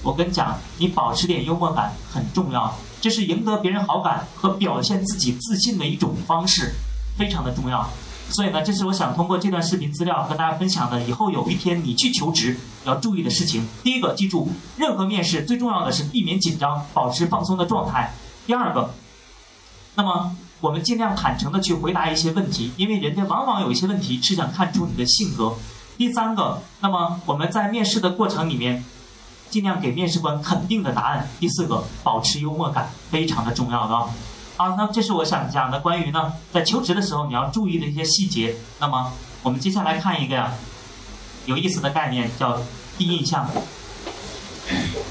我跟你讲，你保持点幽默感很重要，这是赢得别人好感和表现自己自信的一种方式，非常的重要。所以呢，这是我想通过这段视频资料和大家分享的，以后有一天你去求职要注意的事情。第一个，记住，任何面试最重要的是避免紧张，保持放松的状态。第二个，那么我们尽量坦诚的去回答一些问题，因为人家往往有一些问题是想看出你的性格。第三个，那么我们在面试的过程里面。尽量给面试官肯定的答案。第四个，保持幽默感，非常的重要的啊。那这是我想讲的关于呢，在求职的时候你要注意的一些细节。那么我们接下来看一个呀，有意思的概念，叫第一印象。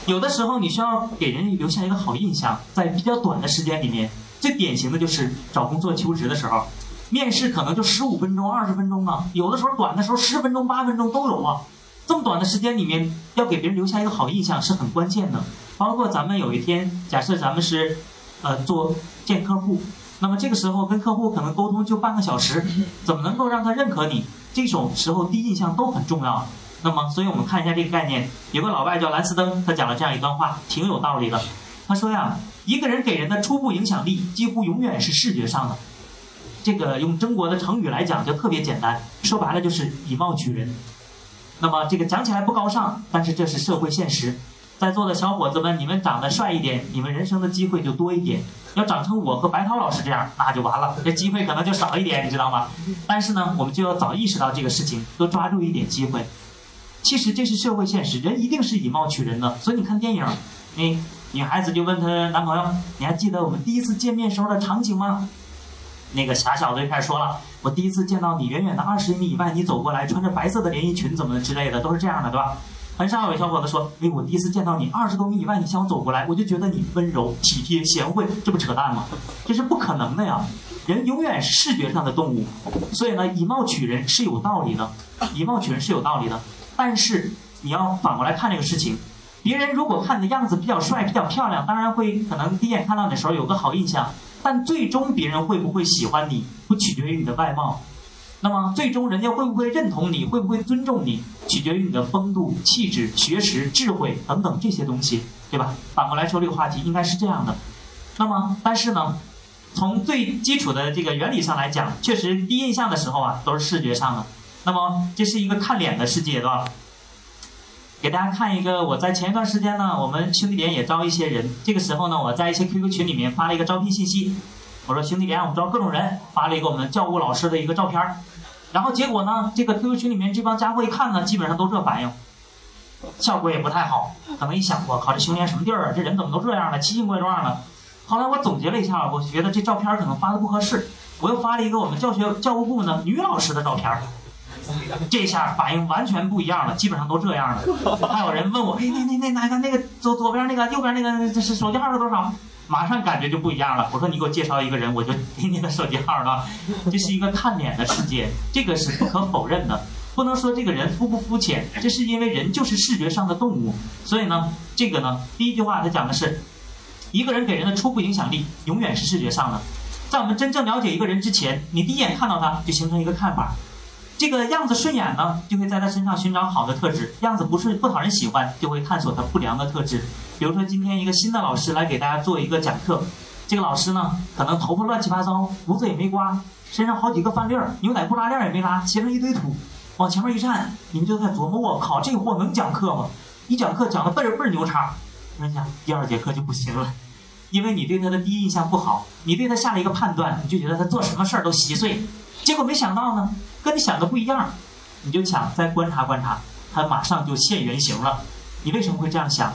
有的时候你需要给人留下一个好印象，在比较短的时间里面，最典型的就是找工作求职的时候，面试可能就十五分钟、二十分钟啊，有的时候短的时候十分钟、八分钟都有啊。这么短的时间里面，要给别人留下一个好印象是很关键的。包括咱们有一天，假设咱们是，呃，做见客户，那么这个时候跟客户可能沟通就半个小时，怎么能够让他认可你？这种时候第一印象都很重要。那么，所以我们看一下这个概念。有个老外叫兰斯登，他讲了这样一段话，挺有道理的。他说呀，一个人给人的初步影响力几乎永远是视觉上的。这个用中国的成语来讲就特别简单，说白了就是以貌取人。那么这个讲起来不高尚，但是这是社会现实。在座的小伙子们，你们长得帅一点，你们人生的机会就多一点；要长成我和白涛老师这样，那就完了，这机会可能就少一点，你知道吗？但是呢，我们就要早意识到这个事情，多抓住一点机会。其实这是社会现实，人一定是以貌取人的。所以你看电影，那女孩子就问她男朋友：“你还记得我们第一次见面时候的场景吗？”那个傻小子就开始说了：“我第一次见到你，远远的二十米以外，你走过来，穿着白色的连衣裙，怎么之类的，都是这样的，对吧？”很少有小伙子说：“哎，我第一次见到你，二十多米以外，你向我走过来，我就觉得你温柔、体贴、贤惠，这不扯淡吗？这是不可能的呀！人永远是视觉上的动物，所以呢，以貌取人是有道理的，以貌取人是有道理的。但是你要反过来看这个事情，别人如果看你的样子比较帅、比较漂亮，当然会可能第一眼看到你的时候有个好印象，但最终别人会不会喜欢你，不取决于你的外貌。”那么最终人家会不会认同你，会不会尊重你，取决于你的风度、气质、学识、智慧等等这些东西，对吧？反过来说这个话题应该是这样的。那么，但是呢，从最基础的这个原理上来讲，确实第一印象的时候啊，都是视觉上的。那么这是一个看脸的世界，对吧？给大家看一个，我在前一段时间呢，我们兄弟连也招一些人，这个时候呢，我在一些 QQ 群里面发了一个招聘信息。我说兄弟连，我们招各种人，发了一个我们教务老师的一个照片儿，然后结果呢，这个 QQ 群里面这帮家伙一看呢，基本上都这反应，效果也不太好。可能一想，我靠，这兄弟连什么地儿啊？这人怎么都这样的，奇形怪状的。后来我总结了一下，我觉得这照片可能发的不合适，我又发了一个我们教学教务部呢女老师的照片儿，这下反应完全不一样了，基本上都这样了。还有人问我，哎，那那那哪个那个左左边那个，右边那个，这是手机号是多少？马上感觉就不一样了。我说你给我介绍一个人，我就给你的手机号了。这是一个看脸的世界，这个是不可否认的。不能说这个人肤不肤浅，这是因为人就是视觉上的动物。所以呢，这个呢，第一句话他讲的是，一个人给人的初步影响力永远是视觉上的。在我们真正了解一个人之前，你第一眼看到他就形成一个看法。这个样子顺眼呢，就会在他身上寻找好的特质；样子不顺不讨人喜欢，就会探索他不良的特质。比如说，今天一个新的老师来给大家做一个讲课，这个老师呢，可能头发乱七八糟，胡子也没刮，身上好几个饭粒儿，牛仔裤拉链也没拉，鞋上一堆土，往前面一站，你们就在琢磨：我靠，这货能讲课吗？一讲课讲的倍儿倍儿牛叉，我跟你讲，第二节课就不行了，因为你对他的第一印象不好，你对他下了一个判断，你就觉得他做什么事儿都稀碎，结果没想到呢。跟你想的不一样，你就想再观察观察，他马上就现原形了。你为什么会这样想？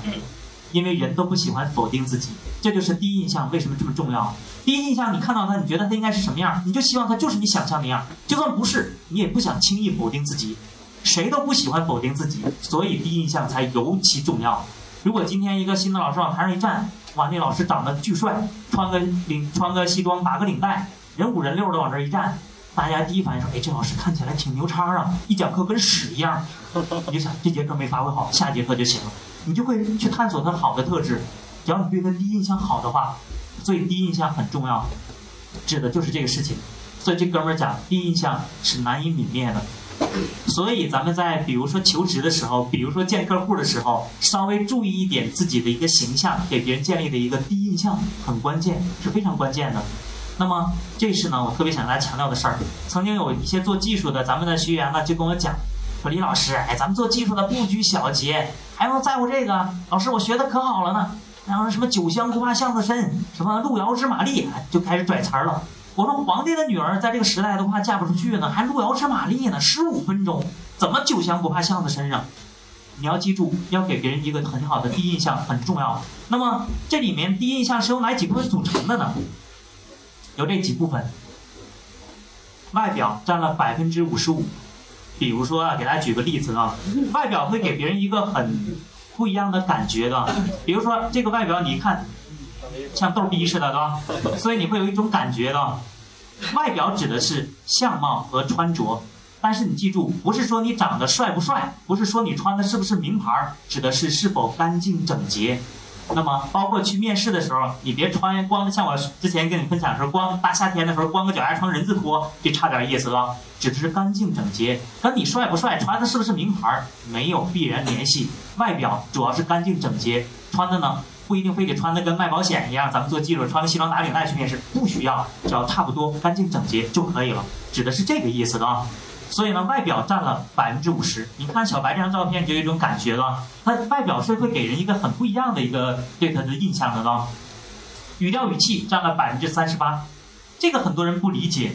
因为人都不喜欢否定自己，这就是第一印象为什么这么重要。第一印象，你看到他，你觉得他应该是什么样，你就希望他就是你想象那样。就算不是，你也不想轻易否定自己。谁都不喜欢否定自己，所以第一印象才尤其重要。如果今天一个新的老师往台上一站，哇，那老师长得巨帅，穿个领穿个西装，打个领带，人五人六的往这一站。大家第一反应说：“哎，这老师看起来挺牛叉啊！一讲课跟屎一样。”你就想这节课没发挥好，下节课就行了。你就会去探索他好的特质。只要你对他第一印象好的话，所以第一印象很重要，指的就是这个事情。所以这哥们儿讲，第一印象是难以泯灭的。所以咱们在比如说求职的时候，比如说见客户的时候，稍微注意一点自己的一个形象，给别人建立的一个第一印象很关键，是非常关键的。那么这是呢，我特别想跟大家强调的事儿。曾经有一些做技术的，咱们的学员呢就跟我讲，说李老师，哎，咱们做技术的不拘小节，还要在乎这个？老师，我学的可好了呢。然后什么酒香不怕巷子深，什么路遥知马力，就开始拽词儿了。我说皇帝的女儿在这个时代都怕嫁不出去呢，还路遥知马力呢？十五分钟怎么酒香不怕巷子深啊？你要记住，要给别人一个很好的第一印象很重要。那么这里面第一印象是由哪几部分组成的呢？有这几部分，外表占了百分之五十五。比如说啊，给大家举个例子啊，外表会给别人一个很不一样的感觉的。比如说这个外表，你一看，像逗逼似的，对吧？所以你会有一种感觉的。外表指的是相貌和穿着，但是你记住，不是说你长得帅不帅，不是说你穿的是不是名牌，指的是是否干净整洁。那么，包括去面试的时候，你别穿光，像我之前跟你分享的时候，光大夏天的时候光个脚丫穿人字拖，这差点意思了。指的是干净整洁，跟你帅不帅、穿的是不是名牌没有必然联系。外表主要是干净整洁，穿的呢不一定非得穿的跟卖保险一样，咱们做记者穿个西装打领带去面试不需要，只要差不多干净整洁就可以了，指的是这个意思的啊。所以呢，外表占了百分之五十。你看小白这张照片，就有一种感觉了，他外表是会给人一个很不一样的一个对他的印象的呢。语调语气占了百分之三十八，这个很多人不理解。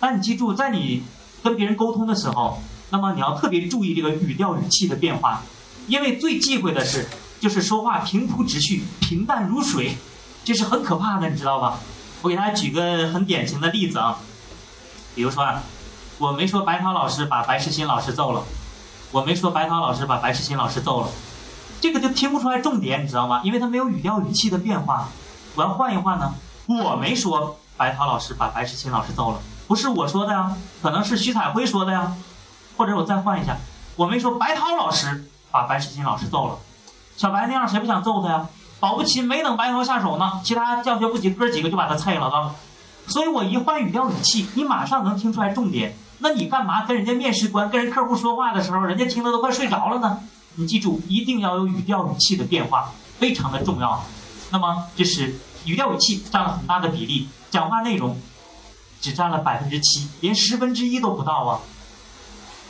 但你记住，在你跟别人沟通的时候，那么你要特别注意这个语调语气的变化，因为最忌讳的是就是说话平铺直叙、平淡如水，这是很可怕的，你知道吧？我给大家举个很典型的例子啊，比如说啊。我没说白涛老师把白世新老师揍了，我没说白涛老师把白世新老师揍了，这个就听不出来重点，你知道吗？因为他没有语调语气的变化。我要换一换呢，我没说白涛老师把白世新老师揍了，不是我说的呀，可能是徐彩辉说的呀，或者我再换一下，我没说白涛老师把白世新老师揍了，小白那样谁不想揍他呀？保不齐没等白涛下手呢，其他教学部几哥几个就把他菜了，吧？所以我一换语调语气，你马上能听出来重点。那你干嘛跟人家面试官、跟人客户说话的时候，人家听得都快睡着了呢？你记住，一定要有语调语气的变化，非常的重要。那么，这是语调语气占了很大的比例，讲话内容只占了百分之七，连十分之一都不到啊！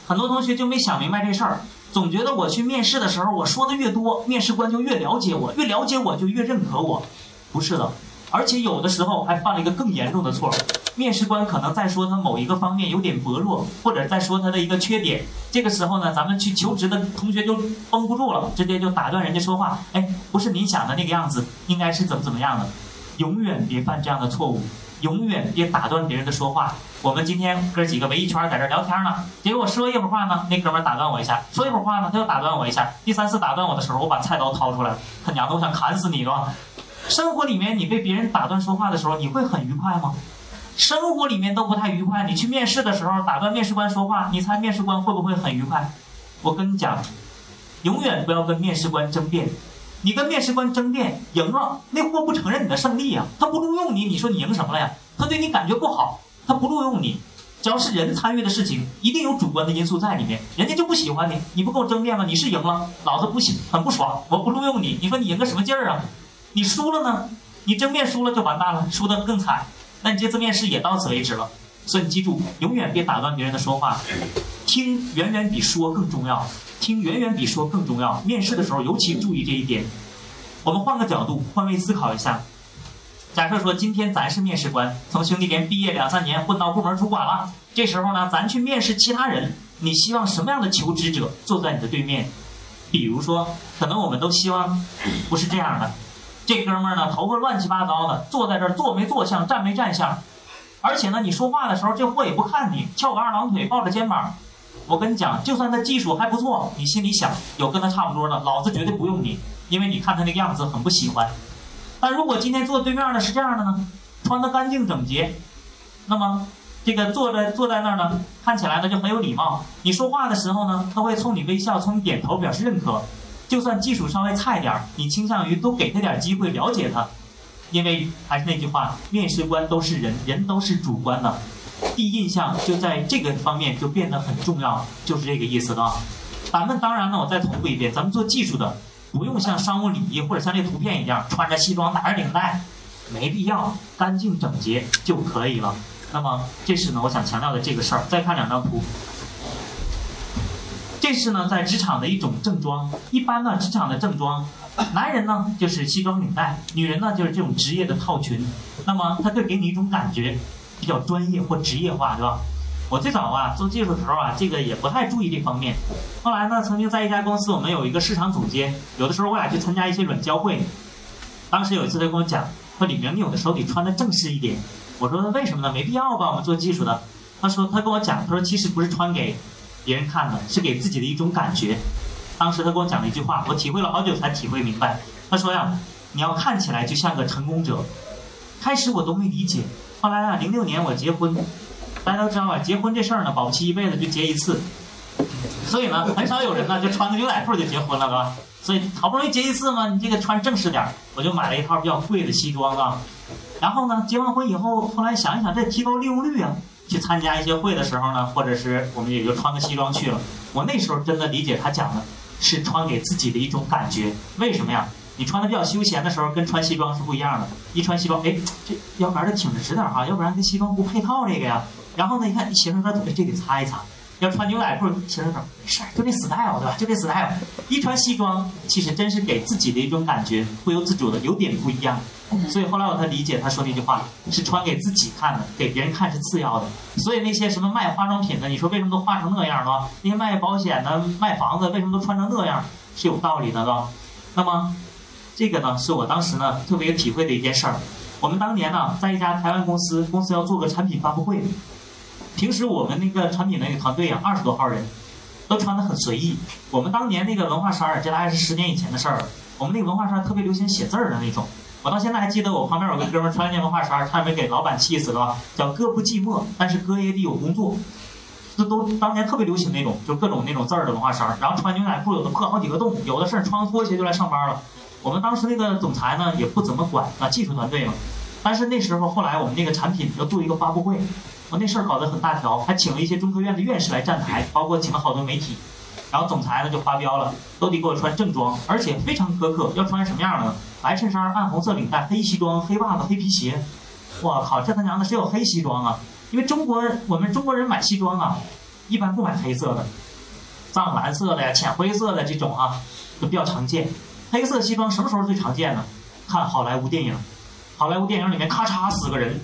很多同学就没想明白这事儿，总觉得我去面试的时候，我说的越多，面试官就越了解我，越了解我就越认可我，不是的。而且有的时候还犯了一个更严重的错，面试官可能在说他某一个方面有点薄弱，或者在说他的一个缺点。这个时候呢，咱们去求职的同学就绷不住了，直接就打断人家说话。哎，不是您想的那个样子，应该是怎么怎么样的。永远别犯这样的错误，永远别打断别人的说话。我们今天哥几个围一圈在这聊天呢，结果说一会儿话呢，那哥们打断我一下；说一会儿话呢，他又打断我一下。第三次打断我的时候，我把菜刀掏出来了，他娘的，我想砍死你是吧。生活里面，你被别人打断说话的时候，你会很愉快吗？生活里面都不太愉快。你去面试的时候打断面试官说话，你猜面试官会不会很愉快？我跟你讲，永远不要跟面试官争辩。你跟面试官争辩赢了，那货不承认你的胜利呀，他不录用你，你说你赢什么了呀？他对你感觉不好，他不录用你。只要是人参与的事情，一定有主观的因素在里面，人家就不喜欢你，你不跟我争辩吗？你是赢了，老子不喜很不爽，我不录用你，你说你赢个什么劲儿啊？你输了呢？你争辩输了就完蛋了，输得更惨。那你这次面试也到此为止了。所以你记住，永远别打断别人的说话，听远远比说更重要，听远远比说更重要。面试的时候尤其注意这一点。我们换个角度，换位思考一下。假设说今天咱是面试官，从兄弟连毕业两三年混到部门主管了，这时候呢，咱去面试其他人，你希望什么样的求职者坐在你的对面？比如说，可能我们都希望不是这样的。这哥们儿呢，头发乱七八糟的，坐在这儿坐没坐相，站没站相，而且呢，你说话的时候，这货也不看你，翘个二郎腿，抱着肩膀。我跟你讲，就算他技术还不错，你心里想有跟他差不多的，老子绝对不用你，因为你看他那个样子很不喜欢。但如果今天坐对面的是这样的呢，穿得干净整洁，那么这个坐在坐在那儿呢，看起来呢就很有礼貌。你说话的时候呢，他会冲你微笑，冲你点头，表示认可。就算技术稍微差一点儿，你倾向于多给他点机会了解他，因为还是那句话，面试官都是人，人都是主观的，第一印象就在这个方面就变得很重要，就是这个意思了。咱们当然呢，我再重复一遍，咱们做技术的不用像商务礼仪或者像这图片一样穿着西装打着领带，没必要，干净整洁就可以了。那么这是呢，我想强调的这个事儿。再看两张图。这是呢，在职场的一种正装。一般呢，职场的正装，男人呢就是西装领带，女人呢就是这种职业的套裙。那么，它会给你一种感觉，比较专业或职业化，对吧？我最早啊做技术的时候啊，这个也不太注意这方面。后来呢，曾经在一家公司，我们有一个市场总监，有的时候我俩去参加一些软交会。当时有一次他跟我讲，说李明，你有的时候得穿的正式一点。我说为什么呢？没必要吧，我们做技术的。他说他跟我讲，他说其实不是穿给。别人看的是给自己的一种感觉。当时他跟我讲了一句话，我体会了好久才体会明白。他说呀：“你要看起来就像个成功者。开始我都没理解，后来啊，零六年我结婚，大家都知道吧，结婚这事儿呢，保不齐一辈子就结一次，所以呢，很少有人呢就穿个牛仔裤就结婚了，是吧？所以好不容易结一次嘛，你这个穿正式点儿，我就买了一套比较贵的西装啊。然后呢，结完婚以后，后来想一想，这提高利用率啊，去参加一些会的时候呢，或者是我们也就穿个西装去了。我那时候真的理解他讲的是穿给自己的一种感觉，为什么呀？你穿的比较休闲的时候，跟穿西装是不一样的。一穿西装，哎，这腰杆儿得挺直点哈，要不然跟西装不配套这个呀。然后呢，一看斜着边，这得擦一擦。要穿牛仔裤，斜着边，没事儿，就那 style 对吧？就那 style。一穿西装，其实真是给自己的一种感觉，不由自主的有点不一样。所以后来我才理解他说那句话是穿给自己看的，给别人看是次要的。所以那些什么卖化妆品的，你说为什么都化成那样了？那些卖保险的、卖房子，为什么都穿成那样？是有道理的，是吧？那么。这个呢，是我当时呢特别有体会的一件事儿。我们当年呢，在一家台湾公司，公司要做个产品发布会。平时我们那个产品那个团队啊，二十多号人，都穿得很随意。我们当年那个文化衫儿，这大概是十年以前的事儿了。我们那个文化衫特别流行写字儿的那种。我到现在还记得，我旁边有个哥们儿穿一件文化衫儿，差点没给老板气死了。叫哥不寂寞，但是哥也得有工作。这都当年特别流行那种，就各种那种字儿的文化衫儿。然后穿牛仔裤，有的破好几个洞，有的是穿拖鞋就来上班了。我们当时那个总裁呢，也不怎么管啊，技术团队嘛。但是那时候后来我们那个产品要做一个发布会，我那事儿搞得很大条，还请了一些中科院的院士来站台，包括请了好多媒体。然后总裁呢就发飙了，都得给我穿正装，而且非常苛刻，要穿什么样的？白衬衫、暗红色领带、黑西装、黑袜子、黑皮鞋。我靠，这他娘的谁有黑西装啊？因为中国我们中国人买西装啊，一般不买黑色的，藏蓝色的呀、浅灰色的这种啊，都比较常见。黑色西装什么时候最常见呢？看好莱坞电影，好莱坞电影里面咔嚓死个人，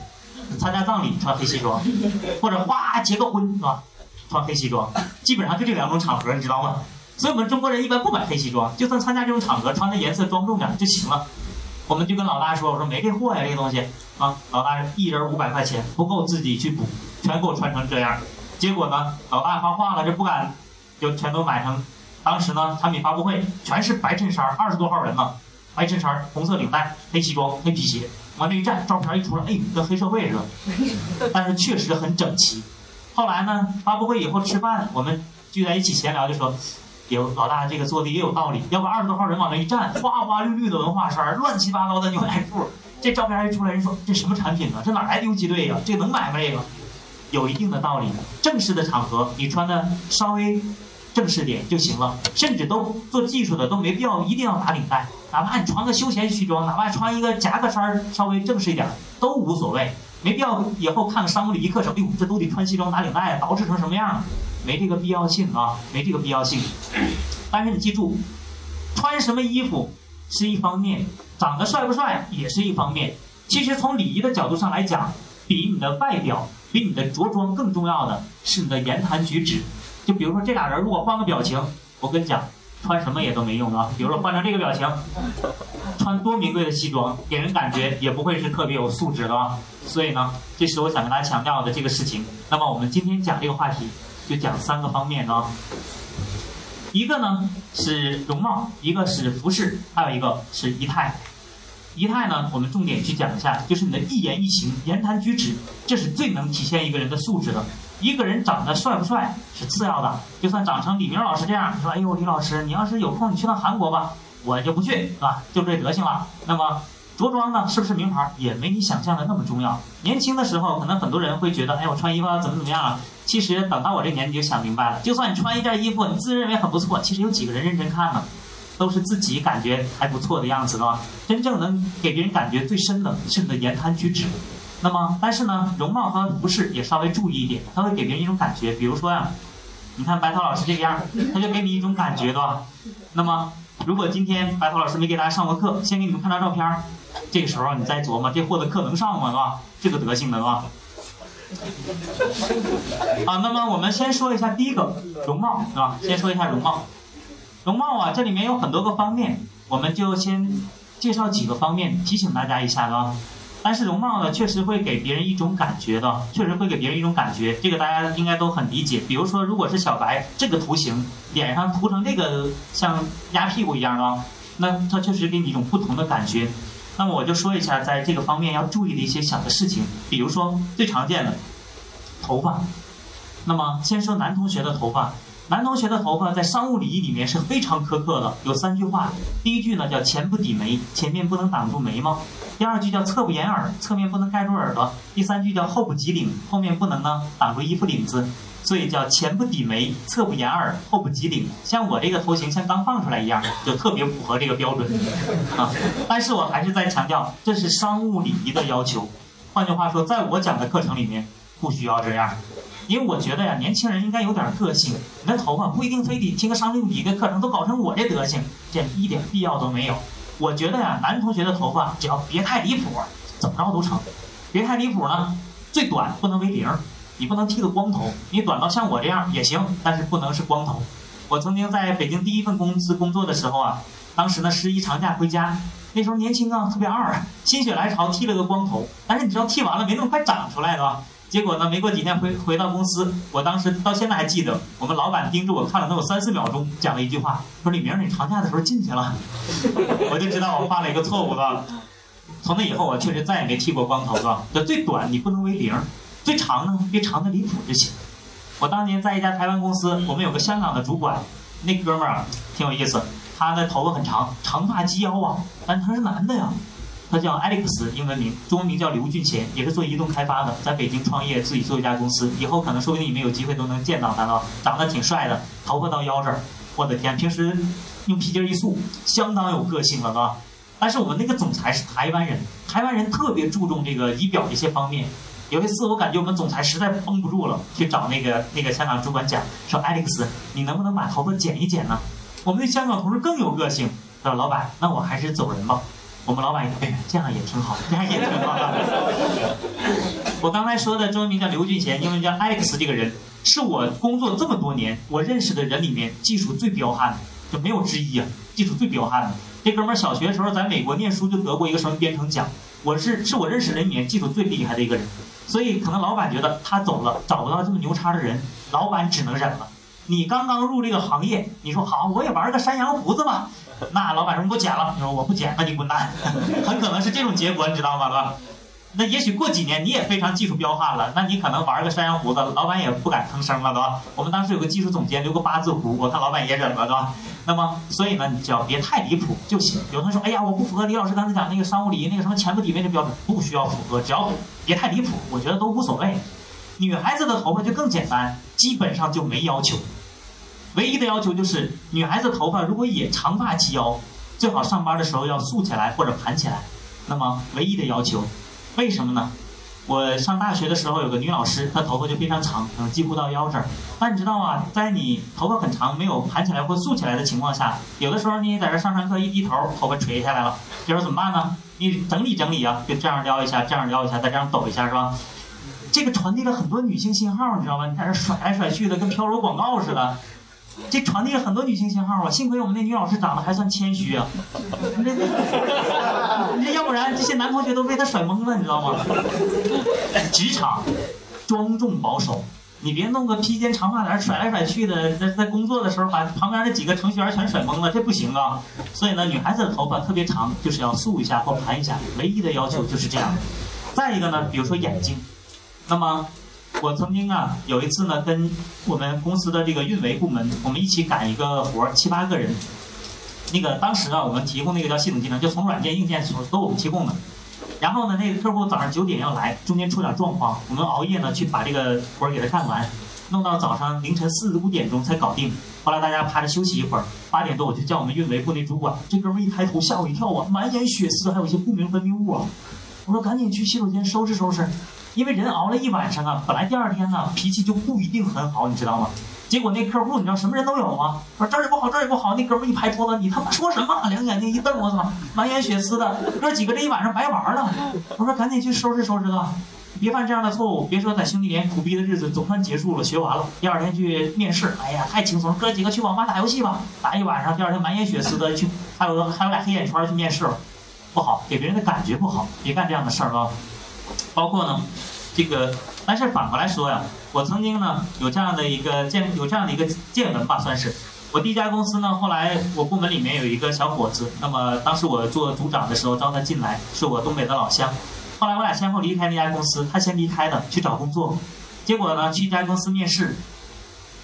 参加葬礼穿黑西装，或者哇结个婚是吧？穿黑西装，基本上就这两种场合，你知道吗？所以我们中国人一般不买黑西装，就算参加这种场合，穿的颜色庄重点就行了。我们就跟老大说：“我说没这货呀，这个东西啊。”老大一人五百块钱不够自己去补，全给我穿成这样。结果呢，老大发话了，这不敢，就全都买成。当时呢，产品发布会全是白衬衫，二十多号人呢，白衬衫、红色领带、黑西装、黑皮鞋，往那一站，照片一出来，哎，跟黑社会似的。但是确实很整齐。后来呢，发布会以后吃饭，我们聚在一起闲聊，就说，有老大这个做的也有道理，要不二十多号人往那一站，花花绿绿的文化衫，乱七八糟的牛仔裤，这照片一出来，人说这什么产品呢？这哪来的游击队呀？这能买吗？这个有一定的道理。正式的场合，你穿的稍微。正式点就行了，甚至都做技术的都没必要一定要打领带，哪怕你穿个休闲西装，哪怕穿一个夹克衫稍微正式一点都无所谓，没必要以后看个商务礼仪课程，哎呦，这都得穿西装打领带，捯饬成什么样？没这个必要性啊，没这个必要性。但是你记住，穿什么衣服是一方面，长得帅不帅也是一方面。其实从礼仪的角度上来讲，比你的外表，比你的着装更重要的是你的言谈举止。就比如说这俩人如果换个表情，我跟你讲，穿什么也都没用啊。比如说换成这个表情，穿多名贵的西装，给人感觉也不会是特别有素质的啊。所以呢，这是我想跟大家强调的这个事情。那么我们今天讲这个话题，就讲三个方面啊。一个呢是容貌，一个是服饰，还有一个是仪态。仪态呢，我们重点去讲一下，就是你的一言一行、言谈举止，这是最能体现一个人的素质的。一个人长得帅不帅是次要的，就算长成李明老师这样，说：“哎呦，李老师，你要是有空，你去趟韩国吧，我就不去，是吧？就这德行了。”那么着装呢，是不是名牌也没你想象的那么重要。年轻的时候，可能很多人会觉得：“哎，我穿衣服怎么怎么样啊？”其实等到我这年纪就想明白了，就算你穿一件衣服，你自认为很不错，其实有几个人认真看呢？都是自己感觉还不错的样子，是吧？真正能给别人感觉最深的是你的言谈举止。那么，但是呢，容貌和服饰也稍微注意一点，它会给别人一种感觉。比如说呀，你看白涛老师这个样，他就给你一种感觉，对吧？那么，如果今天白涛老师没给大家上过课，先给你们看张照片，这个时候你再琢磨这货的课能上吗，是吧？这个德行的，是吧？啊，那么我们先说一下第一个容貌，是吧？先说一下容貌。容貌啊，这里面有很多个方面，我们就先介绍几个方面，提醒大家一下，是吧？但是容貌呢，确实会给别人一种感觉的，确实会给别人一种感觉，这个大家应该都很理解。比如说，如果是小白这个图形，脸上涂成这个像鸭屁股一样的，那它确实给你一种不同的感觉。那么我就说一下，在这个方面要注意的一些小的事情，比如说最常见的头发。那么先说男同学的头发，男同学的头发在商务礼仪里面是非常苛刻的，有三句话。第一句呢叫前不抵眉，前面不能挡住眉毛；第二句叫侧不掩耳，侧面不能盖住耳朵；第三句叫后不及领，后面不能呢挡住衣服领子。所以叫前不抵眉，侧不掩耳，后不及领。像我这个头型像刚放出来一样，就特别符合这个标准 啊。但是我还是在强调，这是商务礼仪的要求。换句话说，在我讲的课程里面不需要这样，因为我觉得呀，年轻人应该有点个性。你的头发不一定非得听个商务礼仪的课程都搞成我这德行，这一点必要都没有。我觉得呀，男同学的头发只要别太离谱，怎么着都成。别太离谱呢，最短不能为零。你不能剃个光头，你短到像我这样也行，但是不能是光头。我曾经在北京第一份公司工作的时候啊，当时呢十一长假回家，那时候年轻啊，特别二，心血来潮剃了个光头。但是你知道剃完了没那么快长出来的吧？结果呢，没过几天回回到公司，我当时到现在还记得，我们老板盯着我看了能有三四秒钟，讲了一句话，说李明，你长假的时候进去了，我就知道我犯了一个错误了。从那以后，我确实再也没剃过光头了。这最短你不能为零。最长呢，别长的离谱就行。我当年在一家台湾公司，我们有个香港的主管，那哥们儿啊挺有意思，他的头发很长，长发及腰啊，但他是男的呀。他叫 Alex，英文名，中文名叫刘俊贤，也是做移动开发的，在北京创业，自己做一家公司。以后可能说不定你们有机会都能见到他了，长得挺帅的，头发到腰这儿，我的天，平时用皮筋一束，相当有个性了，啊？但是我们那个总裁是台湾人，台湾人特别注重这个仪表的一些方面。有一次，我感觉我们总裁实在绷不住了，去找那个那个香港主管讲，说：“Alex，你能不能把头发剪一剪呢？”我们的香港同事更有个性，说：“老板，那我还是走人吧。”我们老板一看，哎，这样也挺好，这样也挺好。我刚才说的中文名叫刘俊贤，英文叫 Alex，这个人是我工作这么多年我认识的人里面技术最彪悍的，就没有之一啊，技术最彪悍的。这哥们儿小学的时候在美国念书就得过一个什么编程奖，我是是我认识人里面技术最厉害的一个人。所以可能老板觉得他走了找不到这么牛叉的人，老板只能忍了。你刚刚入这个行业，你说好我也玩个山羊胡子吧，那老板说你给我剪了，你说我不剪，那你滚蛋，很可能是这种结果，你知道吗，哥？那也许过几年你也非常技术彪悍了，那你可能玩个山羊胡子，老板也不敢吭声了，对吧？我们当时有个技术总监留个八字胡，我看老板也忍了，对吧？那么所以呢，你只要别太离谱就行。有人说，哎呀，我不符合李老师刚才讲那个商务礼仪那个什么前不抵眉的标准，不需要符合，只要别太离谱，我觉得都无所谓。女孩子的头发就更简单，基本上就没要求，唯一的要求就是女孩子头发如果也长发及腰，最好上班的时候要竖起来或者盘起来。那么唯一的要求。为什么呢？我上大学的时候有个女老师，她头发就非常长，嗯几乎到腰这儿。但你知道啊，在你头发很长、没有盘起来或竖起来的情况下，有的时候你在这上上课一低头，头发垂下来了，这时候怎么办呢？你整理整理啊，就这样撩一下，这样撩一下，再这样抖一下，是吧？这个传递了很多女性信号，你知道吗？你在这甩来甩去的，跟飘柔广告似的。这传递了很多女性信号啊！幸亏我们那女老师长得还算谦虚啊，这这要不然这些男同学都被她甩懵了，你知道吗？职场庄重保守，你别弄个披肩长发在甩来甩去的，在在工作的时候把旁边那几个程序员全甩懵了，这不行啊！所以呢，女孩子的头发特别长，就是要竖一下或盘一下，唯一的要求就是这样。再一个呢，比如说眼睛，那么。我曾经啊，有一次呢，跟我们公司的这个运维部门，我们一起赶一个活儿，七八个人。那个当时啊，我们提供那个叫系统技能，就从软件、硬件所都我们提供的。然后呢，那个客户早上九点要来，中间出点状况，我们熬夜呢去把这个活儿给他干完，弄到早上凌晨四五点钟才搞定。后来大家趴着休息一会儿，八点多我就叫我们运维部那主管，这哥们一抬头吓我一跳啊，满眼血丝，还有一些不明分泌物啊。我说赶紧去洗手间收拾收拾。因为人熬了一晚上啊，本来第二天呢脾气就不一定很好，你知道吗？结果那客户你知道什么人都有吗？说这儿也不好，这儿也不好。那哥们一拍桌子，你他妈说什么？两眼睛一瞪，我操，满眼血丝的，哥几个这一晚上白玩了。我说赶紧去收拾收拾吧，别犯这样的错误。别说在兄弟连苦逼的日子总算结束了，学完了，第二天去面试，哎呀太轻松，哥几个去网吧打游戏吧，打一晚上，第二天满眼血丝的去，还有还有俩黑眼圈去面试了，不好，给别人的感觉不好，别干这样的事儿啊。包括呢，这个，但是反过来说呀，我曾经呢有这样的一个见有这样的一个见闻吧，算是，我第一家公司呢，后来我部门里面有一个小伙子，那么当时我做组长的时候招他进来，是我东北的老乡。后来我俩先后离开那家公司，他先离开的去找工作，结果呢去一家公司面试，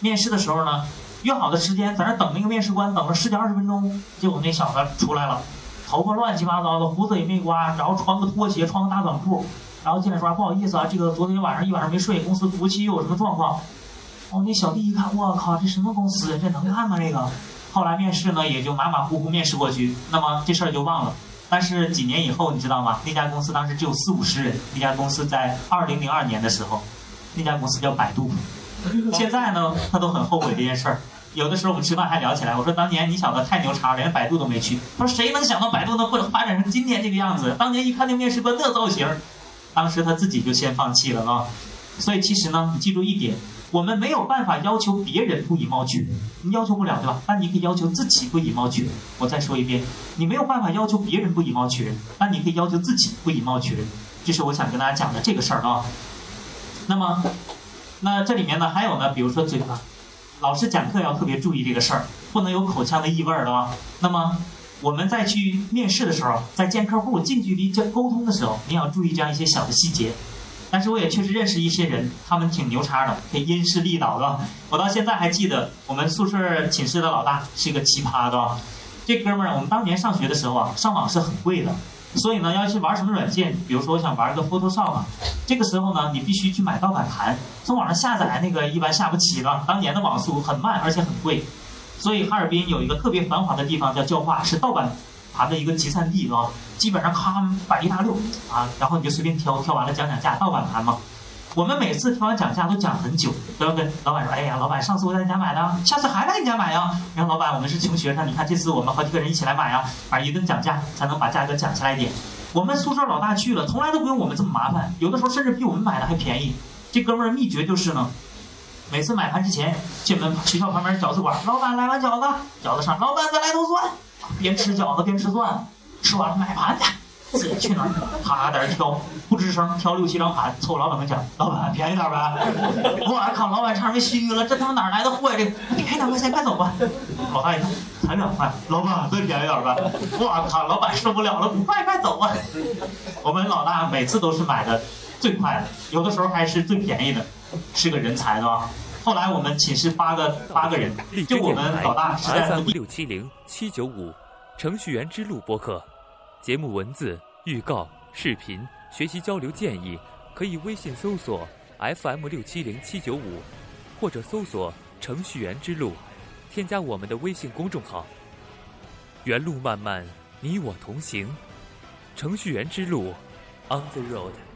面试的时候呢约好的时间在那等那个面试官等了十几二十分钟，结果那小子出来了，头发乱七八糟的，胡子也没刮，然后穿个拖鞋，穿个大短裤，然后进来说不好意思啊，这个昨天晚上一晚上没睡，公司服务器又有什么状况？哦，那小弟一看，我靠，这什么公司？这能干吗？这个？后来面试呢，也就马马虎虎面试过去，那么这事儿就忘了。但是几年以后，你知道吗？那家公司当时只有四五十人。那家公司在二零零二年的时候，那家公司叫百度。现在呢，他都很后悔这件事儿。有的时候我们吃饭还聊起来，我说当年你小子太牛叉，连百度都没去。他说谁能想到百度能会发展成今天这个样子？当年一看那面试官那造型，当时他自己就先放弃了啊。所以其实呢，你记住一点。我们没有办法要求别人不以貌取人，你要求不了，对吧？那你可以要求自己不以貌取人。我再说一遍，你没有办法要求别人不以貌取人，那你可以要求自己不以貌取人。这是我想跟大家讲的这个事儿啊。那么，那这里面呢，还有呢，比如说嘴巴，老师讲课要特别注意这个事儿，不能有口腔的异味儿的啊。那么，我们在去面试的时候，在见客户近距离交沟通的时候，你要注意这样一些小的细节。但是我也确实认识一些人，他们挺牛叉的，可以因势利导的。我到现在还记得我们宿舍寝室的老大是一个奇葩的。这哥们儿，我们当年上学的时候啊，上网是很贵的，所以呢，要去玩什么软件，比如说我想玩个 Photoshop，这个时候呢，你必须去买盗版盘，从网上下载那个一般下不起的。当年的网速很慢，而且很贵，所以哈尔滨有一个特别繁华的地方叫教化，是盗版。盘的一个集散地啊，基本上咔摆一大溜啊，然后你就随便挑，挑完了讲讲价，盗版盘嘛。我们每次挑完讲价都讲很久，都要跟老板说：“哎呀，老板，上次我在你家买的，下次还在你家买呀。”然后老板，我们是穷学生，你看这次我们好几个人一起来买呀，反正一顿讲价才能把价格讲下来一点。我们宿舍老大去了，从来都不用我们这么麻烦，有的时候甚至比我们买的还便宜。这哥们儿秘诀就是呢，每次买盘之前进门学校旁边饺子馆，老板来碗饺子，饺子上，老板再来头蒜。边吃饺子边吃蒜，吃完了买盘去，自己去哪儿？他在那挑，不吱声，挑六七张盘，凑老板跟前，老板便宜点呗。我靠，老板差点虚了，这他妈哪来的货呀？这便宜两块钱，快走吧。老大一看，才两块，老板再便宜点呗。我靠，老板受不了了，快快走啊！我们老大每次都是买的最快的，有的时候还是最便宜的，是个人才的吧？后来我们寝室八个八个人，就我们老大是在 FM 六七零七九五程序员之路播客，节目文字、预告、视频、学习交流建议，可以微信搜索 FM 六七零七九五，或者搜索程序员之路，添加我们的微信公众号。原路漫漫，你我同行，程序员之路，On the road。